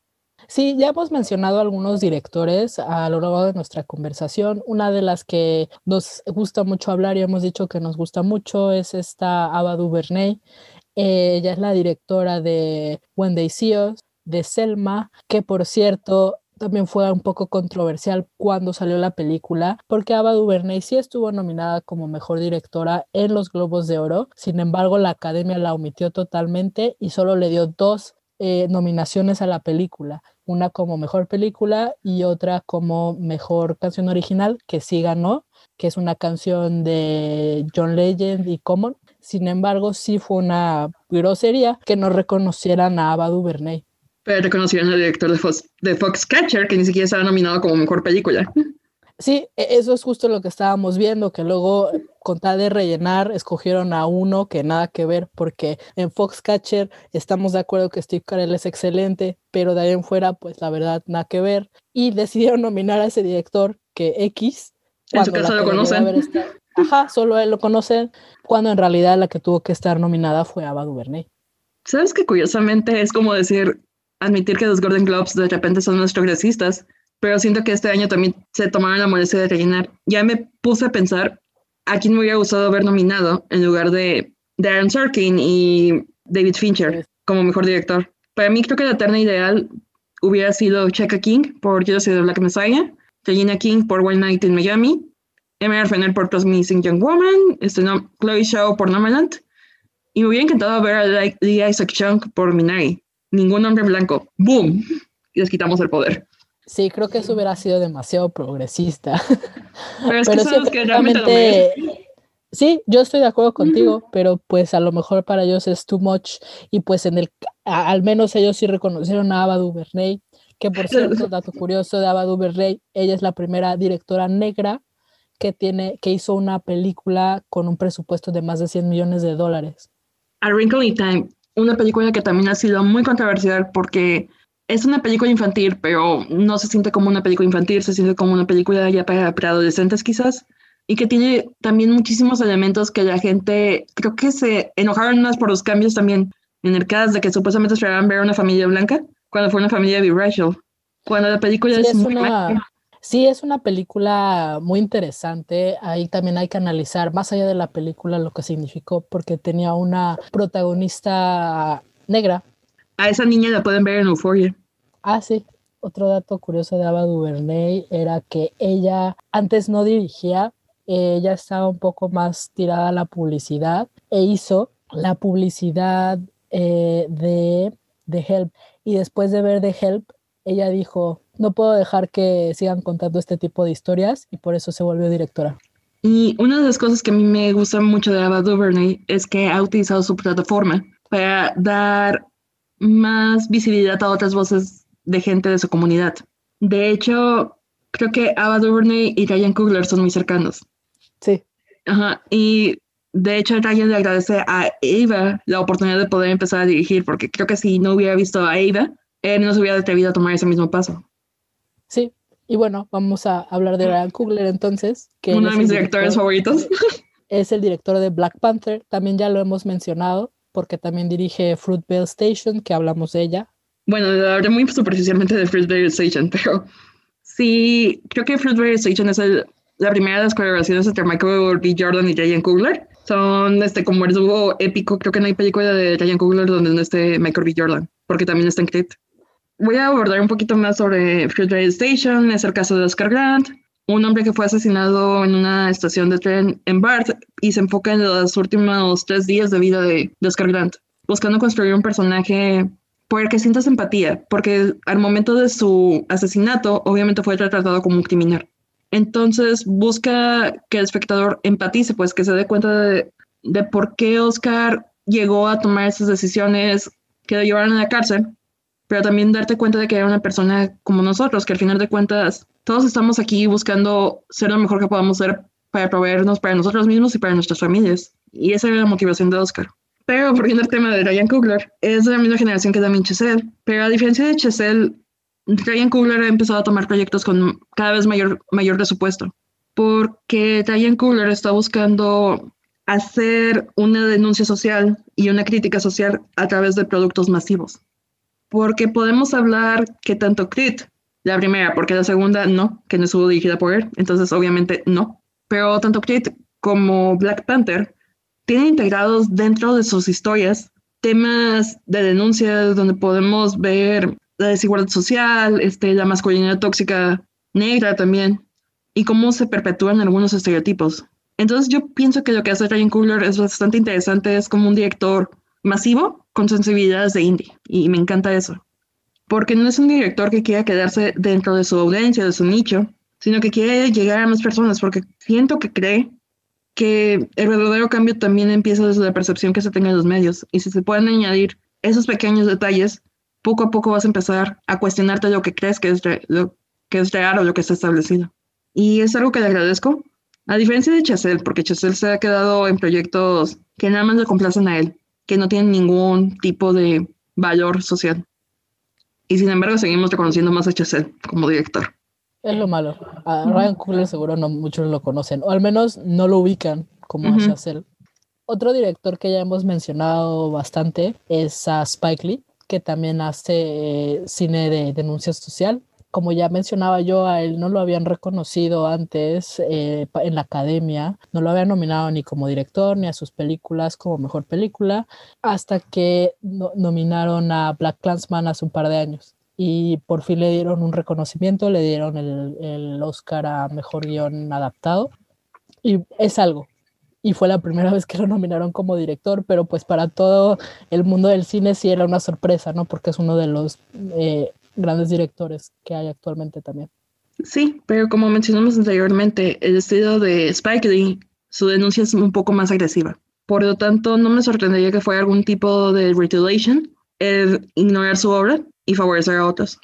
Sí, ya hemos mencionado algunos directores a lo largo de nuestra conversación. Una de las que nos gusta mucho hablar y hemos dicho que nos gusta mucho es esta Ava DuVernay. ella es la directora de When They See Us, de Selma, que por cierto también fue un poco controversial cuando salió la película, porque Ava DuVernay sí estuvo nominada como mejor directora en los Globos de Oro, sin embargo la academia la omitió totalmente y solo le dio dos eh, nominaciones a la película, una como mejor película y otra como mejor canción original, que sí ganó, que es una canción de John Legend y Common. Sin embargo, sí fue una grosería que no reconocieran a Ava DuVernay. Pero reconocieron al director de, Fox, de Foxcatcher, que ni siquiera estaba nominado como mejor película. Sí, e, eso es justo lo que estábamos viendo, que luego, con tal de rellenar, escogieron a uno que nada que ver, porque en Foxcatcher estamos de acuerdo que Steve Carell es excelente, pero de ahí en fuera, pues la verdad, nada que ver. Y decidieron nominar a ese director que X. En su caso lo conocen. Ajá, solo él lo conoce, cuando en realidad la que tuvo que estar nominada fue Ava DuVernay. ¿Sabes que curiosamente es como decir, admitir que los Golden Globes de repente son más progresistas, pero siento que este año también se tomaron la molestia de rellenar. Ya me puse a pensar a quién me hubiera gustado haber nominado en lugar de, de Aaron Sorkin y David Fincher como mejor director. Para mí creo que la terna ideal hubiera sido Cheka King por Judas the Black Messiah, Regina King por One Night in Miami, Emma Fenner por Promising Young Woman, este, no, Chloe Shaw por Nomadland, y me hubiera encantado ver a Lee Isaac Chung por Minari ningún hombre blanco. ¡Boom! Y les quitamos el poder. Sí, creo que eso hubiera sido demasiado progresista. Pero es que son los que realmente Sí, yo estoy de acuerdo contigo, pero pues a lo mejor para ellos es too much y pues en el al menos ellos sí reconocieron a Ava DuVernay, que por cierto, dato curioso de Ava DuVernay, ella es la primera directora negra que tiene que hizo una película con un presupuesto de más de 100 millones de dólares. A Wrinkle in Time una película que también ha sido muy controversial porque es una película infantil, pero no se siente como una película infantil, se siente como una película ya para, adolescentes quizás, y que tiene también muchísimos elementos que la gente creo que se enojaron más por los cambios también en el caso de que supuestamente esperaban ver una familia blanca cuando fue una familia biracial. Cuando la película es, muy una, Sí, es una película muy interesante. Ahí también hay que analizar, más allá de la película, lo que significó, porque tenía una protagonista negra. A esa niña la pueden ver en Euphoria. Ah, sí. Otro dato curioso de Ava DuVernay era que ella antes no dirigía, ella estaba un poco más tirada a la publicidad e hizo la publicidad eh, de, de Help. Y después de ver The Help, ella dijo, no puedo dejar que sigan contando este tipo de historias y por eso se volvió directora. Y una de las cosas que a mí me gusta mucho de Ava DuVernay es que ha utilizado su plataforma para dar más visibilidad a otras voces de gente de su comunidad. De hecho, creo que Ava DuVernay y Ryan Coogler son muy cercanos. Sí. Ajá. Y de hecho, Ryan le agradece a Eva la oportunidad de poder empezar a dirigir, porque creo que si no hubiera visto a Eva, él no se hubiera atrevido a tomar ese mismo paso. Sí, y bueno, vamos a hablar de Ryan Coogler entonces. Que Uno de mis directores favoritos. Es el director de Black Panther, también ya lo hemos mencionado, porque también dirige Fruitvale Station, que hablamos de ella. Bueno, hablé muy superficialmente de Fruitvale Station, pero sí, creo que Fruitvale Station es la primera de las colaboraciones entre Michael B. Jordan y Ryan Coogler. Son este, como el dúo épico. Creo que no hay película de Ryan Coogler donde no esté Michael B. Jordan, porque también está en Creed. Voy a abordar un poquito más sobre Fruitvale Station. Es el caso de Oscar Grant, un hombre que fue asesinado en una estación de tren en Barth y se enfoca en los últimos tres días de vida de, de Oscar Grant, buscando construir un personaje por el que sientas empatía, porque al momento de su asesinato obviamente fue retratado como un criminal. Entonces busca que el espectador empatice, pues que se dé cuenta de, de por qué Oscar llegó a tomar esas decisiones que lo llevaron a la cárcel, pero también darte cuenta de que era una persona como nosotros, que al final de cuentas todos estamos aquí buscando ser lo mejor que podamos ser para proveernos para nosotros mismos y para nuestras familias. Y esa era la motivación de Oscar. Pero volviendo al tema de Ryan Coogler, es de la misma generación que también Chesel, pero a diferencia de Chesel, Ryan Coogler ha empezado a tomar proyectos con cada vez mayor, mayor presupuesto, porque Ryan Coogler está buscando hacer una denuncia social y una crítica social a través de productos masivos. Porque podemos hablar que tanto Crit la primera, porque la segunda no, que no estuvo dirigida por él, entonces obviamente no. Pero tanto Creed como Black Panther tienen integrados dentro de sus historias temas de denuncia donde podemos ver la desigualdad social, este, la masculinidad tóxica negra también, y cómo se perpetúan algunos estereotipos. Entonces yo pienso que lo que hace Ryan Coogler es bastante interesante, es como un director masivo con sensibilidades de indie, y me encanta eso porque no es un director que quiera quedarse dentro de su audiencia, de su nicho, sino que quiere llegar a más personas, porque siento que cree que el verdadero cambio también empieza desde la percepción que se tenga en los medios. Y si se pueden añadir esos pequeños detalles, poco a poco vas a empezar a cuestionarte lo que crees que es, lo que es real o lo que está establecido. Y es algo que le agradezco, a diferencia de Chazelle, porque Chazelle se ha quedado en proyectos que nada más le complacen a él, que no tienen ningún tipo de valor social. Y sin embargo, seguimos reconociendo más a Chazelle como director. Es lo malo. A Ryan Coogler seguro no muchos lo conocen, o al menos no lo ubican como a Chazelle. Otro director que ya hemos mencionado bastante es a Spike Lee, que también hace cine de denuncia social como ya mencionaba yo, a él no lo habían reconocido antes eh, en la academia, no lo habían nominado ni como director ni a sus películas como mejor película, hasta que nominaron a Black Clansman hace un par de años. Y por fin le dieron un reconocimiento, le dieron el, el Oscar a mejor guion adaptado. Y es algo, y fue la primera vez que lo nominaron como director, pero pues para todo el mundo del cine sí era una sorpresa, ¿no? Porque es uno de los eh, grandes directores que hay actualmente también. Sí, pero como mencionamos anteriormente, el estilo de Spike Lee, su denuncia es un poco más agresiva. Por lo tanto, no me sorprendería que fuera algún tipo de retaliation, el ignorar su obra y favorecer a otros.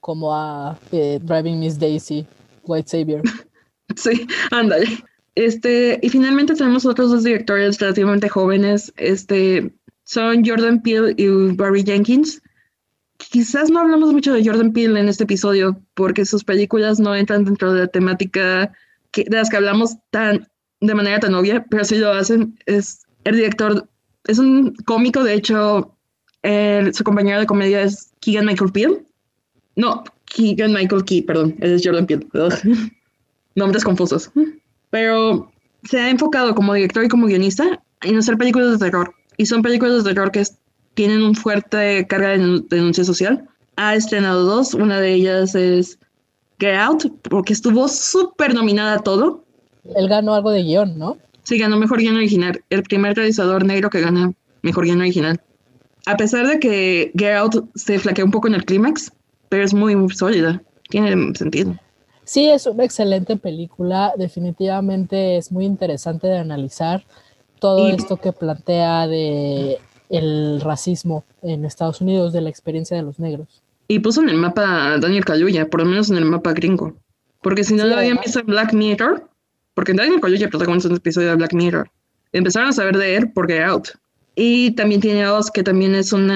Como a eh, Driving Miss Daisy, White Savior. sí, ándale. Este, y finalmente tenemos otros dos directores relativamente jóvenes. Este, son Jordan Peele y Barry Jenkins quizás no hablamos mucho de Jordan Peele en este episodio porque sus películas no entran dentro de la temática que, de las que hablamos tan de manera tan obvia, pero sí lo hacen. Es el director, es un cómico, de hecho, su compañero de comedia es Keegan Michael Peele. No, Keegan Michael Key, perdón, es Jordan Peele. Nombres confusos. Pero se ha enfocado como director y como guionista en hacer películas de terror. Y son películas de terror que tienen un fuerte carga de denuncia social. Ha estrenado dos, una de ellas es Get Out, porque estuvo súper nominada a todo. Él ganó algo de guion, ¿no? Sí, ganó mejor guion original. El primer realizador negro que gana mejor guion original. A pesar de que Get Out se flaquea un poco en el clímax, pero es muy, muy sólida. Tiene sentido. Sí, es una excelente película. Definitivamente es muy interesante de analizar todo esto que plantea de el racismo en Estados Unidos, de la experiencia de los negros. Y puso en el mapa a Daniel Kaluuya, por lo menos en el mapa gringo. Porque si no lo habían visto en Black Mirror, porque Daniel Kaluuya protagonizó un episodio de Black Mirror, empezaron a saber de él por Get Out. Y también tiene Oz, que también es un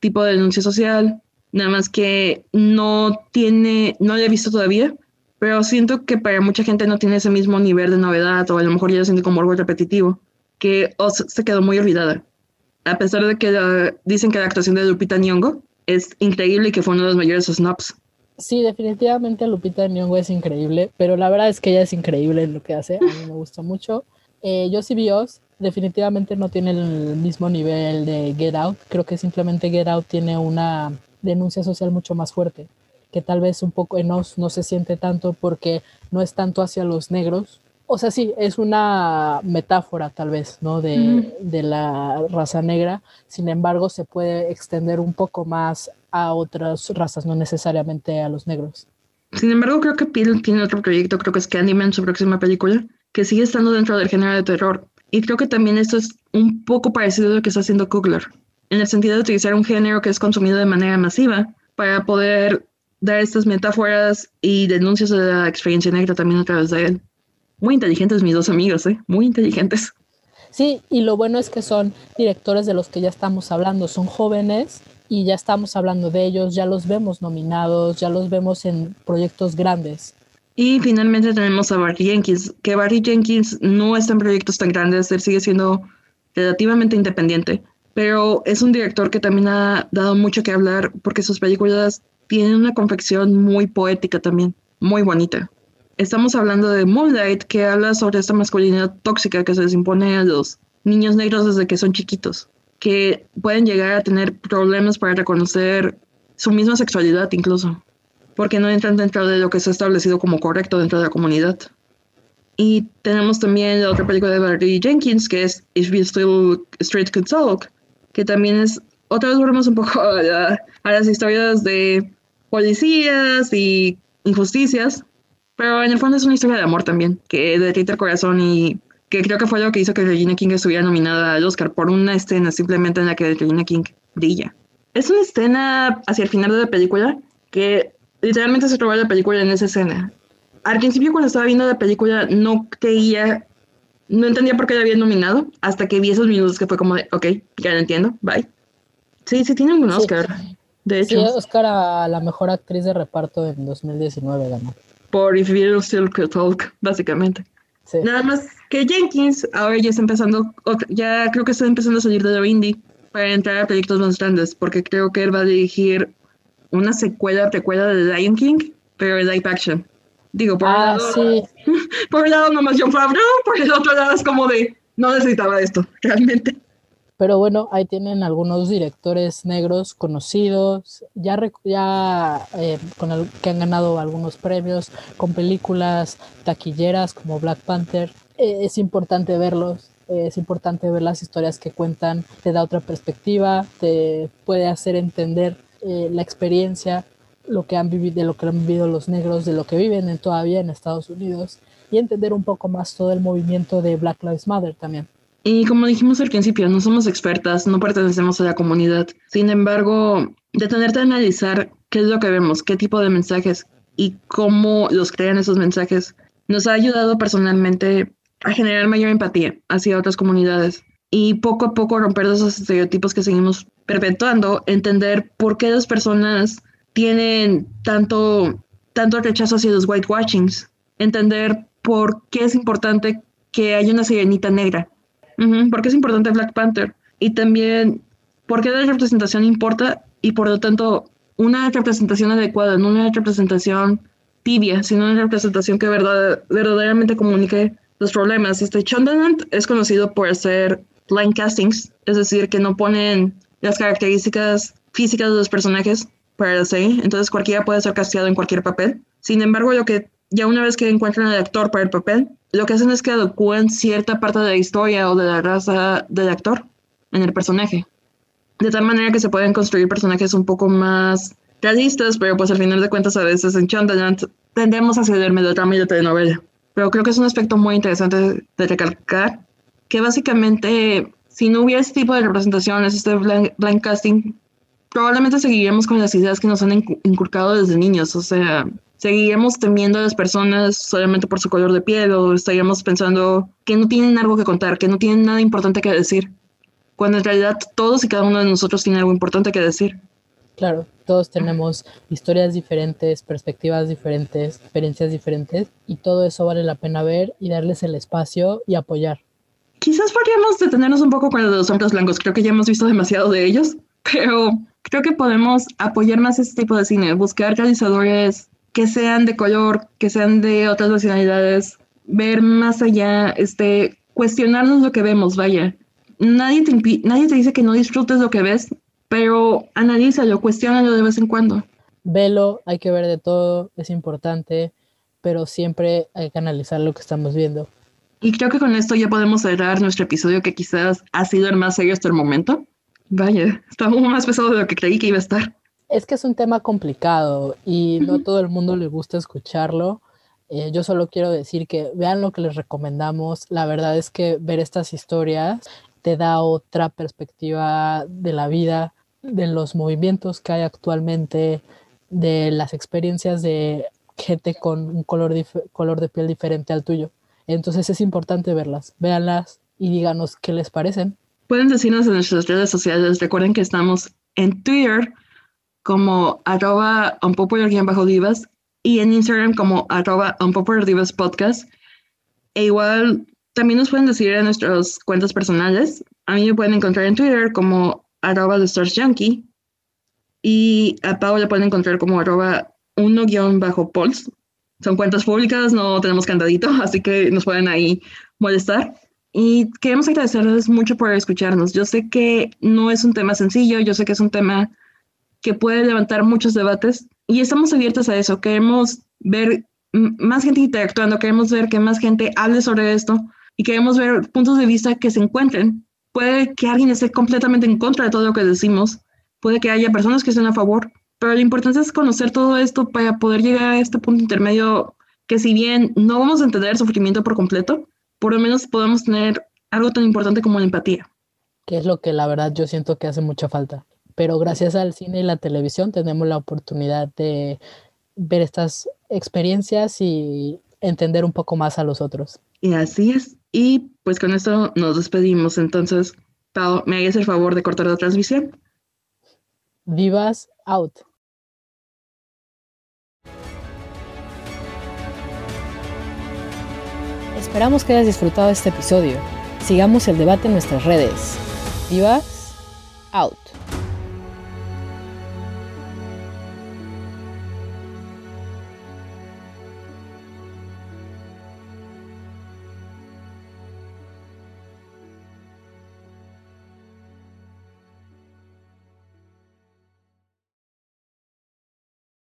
tipo de denuncia social, nada más que no tiene, no lo he visto todavía, pero siento que para mucha gente no tiene ese mismo nivel de novedad o a lo mejor ya lo siente como algo repetitivo, que Oz se quedó muy olvidada. A pesar de que dicen que la actuación de Lupita Nyong'o es increíble y que fue uno de los mayores snobs. Sí, definitivamente Lupita Nyong'o es increíble, pero la verdad es que ella es increíble en lo que hace, a mí me gusta mucho. Yo sí vi Oz, definitivamente no tiene el mismo nivel de Get Out, creo que simplemente Get Out tiene una denuncia social mucho más fuerte que tal vez un poco en Oz no se siente tanto porque no es tanto hacia los negros. O sea, sí, es una metáfora tal vez, ¿no? De, de la raza negra. Sin embargo, se puede extender un poco más a otras razas, no necesariamente a los negros. Sin embargo, creo que Peel tiene otro proyecto, creo que es Candyman, su próxima película, que sigue estando dentro del género de terror. Y creo que también esto es un poco parecido a lo que está haciendo Kugler, en el sentido de utilizar un género que es consumido de manera masiva para poder dar estas metáforas y denuncias de la experiencia negra también a través de él. Muy inteligentes mis dos amigos, ¿eh? Muy inteligentes. Sí, y lo bueno es que son directores de los que ya estamos hablando, son jóvenes y ya estamos hablando de ellos, ya los vemos nominados, ya los vemos en proyectos grandes. Y finalmente tenemos a Barry Jenkins, que Barry Jenkins no está en proyectos tan grandes, él sigue siendo relativamente independiente, pero es un director que también ha dado mucho que hablar porque sus películas tiene una confección muy poética también, muy bonita. Estamos hablando de Moonlight, que habla sobre esta masculinidad tóxica que se les impone a los niños negros desde que son chiquitos, que pueden llegar a tener problemas para reconocer su misma sexualidad incluso, porque no entran dentro de lo que se ha establecido como correcto dentro de la comunidad. Y tenemos también la otra película de Barry Jenkins, que es If You Still Straight Could Talk, que también es, otra vez volvemos un poco a las historias de policías y injusticias, pero en el fondo es una historia de amor también, que derrite el corazón y que creo que fue lo que hizo que Regina King estuviera nominada al Oscar por una escena simplemente en la que Regina King brilla. Es una escena hacia el final de la película que literalmente se robó la película en esa escena. Al principio cuando estaba viendo la película no creía, no entendía por qué la habían nominado, hasta que vi esos minutos que fue como de, ok, ya lo entiendo, bye. Sí, sí tiene un Oscar. De hecho. Sí, Oscar a la mejor actriz de reparto en 2019 ganó. Por If You Still Could Talk, básicamente. Sí. Nada más que Jenkins ahora ya está empezando, ya creo que está empezando a salir de lo indie para entrar a proyectos más grandes, porque creo que él va a dirigir una secuela, precuela de Lion King, pero de live action. Digo, por ah, un lado, sí. por un lado nomás John Favreau, por el otro lado es como de, no necesitaba esto, realmente. Pero bueno, ahí tienen algunos directores negros conocidos, ya, ya eh, con que han ganado algunos premios, con películas taquilleras como Black Panther. Eh, es importante verlos, eh, es importante ver las historias que cuentan, te da otra perspectiva, te puede hacer entender la experiencia, lo que han vivido, de lo que han vivido los negros, de lo que viven todavía en Estados Unidos y entender un poco más todo el movimiento de Black Lives Matter también. Y como dijimos al principio, no somos expertas, no pertenecemos a la comunidad. Sin embargo, detenerte a analizar qué es lo que vemos, qué tipo de mensajes y cómo los crean esos mensajes, nos ha ayudado personalmente a generar mayor empatía hacia otras comunidades y poco a poco romper esos estereotipos que seguimos perpetuando, entender por qué las personas tienen tanto, tanto rechazo hacia los whitewashings, entender por qué es importante que haya una sirenita negra, porque es importante Black Panther y también porque la representación importa y por lo tanto una representación adecuada, no una representación tibia, sino una representación que verdad, verdaderamente comunique los problemas. Este Chondaland es conocido por hacer blind castings, es decir, que no ponen las características físicas de los personajes para la serie, entonces cualquiera puede ser casteado en cualquier papel. Sin embargo, lo que ya una vez que encuentran al actor para el papel, lo que hacen es que adecúan cierta parte de la historia o de la raza del actor en el personaje. De tal manera que se pueden construir personajes un poco más realistas, pero pues al final de cuentas a veces en Shondaland tendemos a ceder melodrama y de telenovela. Pero creo que es un aspecto muy interesante de recalcar, que básicamente si no hubiera este tipo de representaciones, este blind, casting, probablemente seguiríamos con las ideas que nos han inculcado desde niños, o sea, seguiríamos temiendo a las personas solamente por su color de piel o estaríamos pensando que no tienen algo que contar, que no tienen nada importante que decir, cuando en realidad todos y cada uno de nosotros tiene algo importante que decir. Claro, todos tenemos historias diferentes, perspectivas diferentes, experiencias diferentes y todo eso vale la pena ver y darles el espacio y apoyar. Quizás podríamos detenernos un poco con los hombres blancos, creo que ya hemos visto demasiado de ellos, pero creo que podemos apoyar más este tipo de cine, buscar realizadores que sean de color, que sean de otras nacionalidades, ver más allá, este, cuestionarnos lo que vemos, vaya. Nadie te, nadie te dice que no disfrutes lo que ves, pero analízalo, cuestiónalo de vez en cuando. Velo, hay que ver de todo, es importante, pero siempre hay que analizar lo que estamos viendo. Y creo que con esto ya podemos cerrar nuestro episodio que quizás ha sido el más serio hasta el momento. Vaya, está aún más pesado de lo que creí que iba a estar. Es que es un tema complicado y no todo el mundo le gusta escucharlo. Eh, yo solo quiero decir que vean lo que les recomendamos. La verdad es que ver estas historias te da otra perspectiva de la vida, de los movimientos que hay actualmente, de las experiencias de gente con un color, color de piel diferente al tuyo. Entonces es importante verlas, véanlas y díganos qué les parecen. Pueden decirnos en nuestras redes sociales, recuerden que estamos en Twitter como arroba unpopular-divas y en Instagram como arroba unpopular-divas podcast. E igual también nos pueden decir en nuestras cuentas personales. A mí me pueden encontrar en Twitter como arroba Junkie y a Pau le pueden encontrar como arroba uno-pols son cuentas públicas, no tenemos candadito, así que nos pueden ahí molestar. Y queremos agradecerles mucho por escucharnos. Yo sé que no es un tema sencillo, yo sé que es un tema que puede levantar muchos debates y estamos abiertos a eso. Queremos ver más gente interactuando, queremos ver que más gente hable sobre esto y queremos ver puntos de vista que se encuentren. Puede que alguien esté completamente en contra de todo lo que decimos, puede que haya personas que estén a favor, pero lo importante es conocer todo esto para poder llegar a este punto intermedio que si bien no vamos a entender el sufrimiento por completo, por lo menos podemos tener algo tan importante como la empatía. Que es lo que la verdad yo siento que hace mucha falta. Pero gracias al cine y la televisión tenemos la oportunidad de ver estas experiencias y entender un poco más a los otros. Y así es. Y pues con esto nos despedimos. Entonces, Pau, ¿me hagas el favor de cortar la transmisión? Vivas out. Esperamos que hayas disfrutado este episodio. Sigamos el debate en nuestras redes. Vivas out.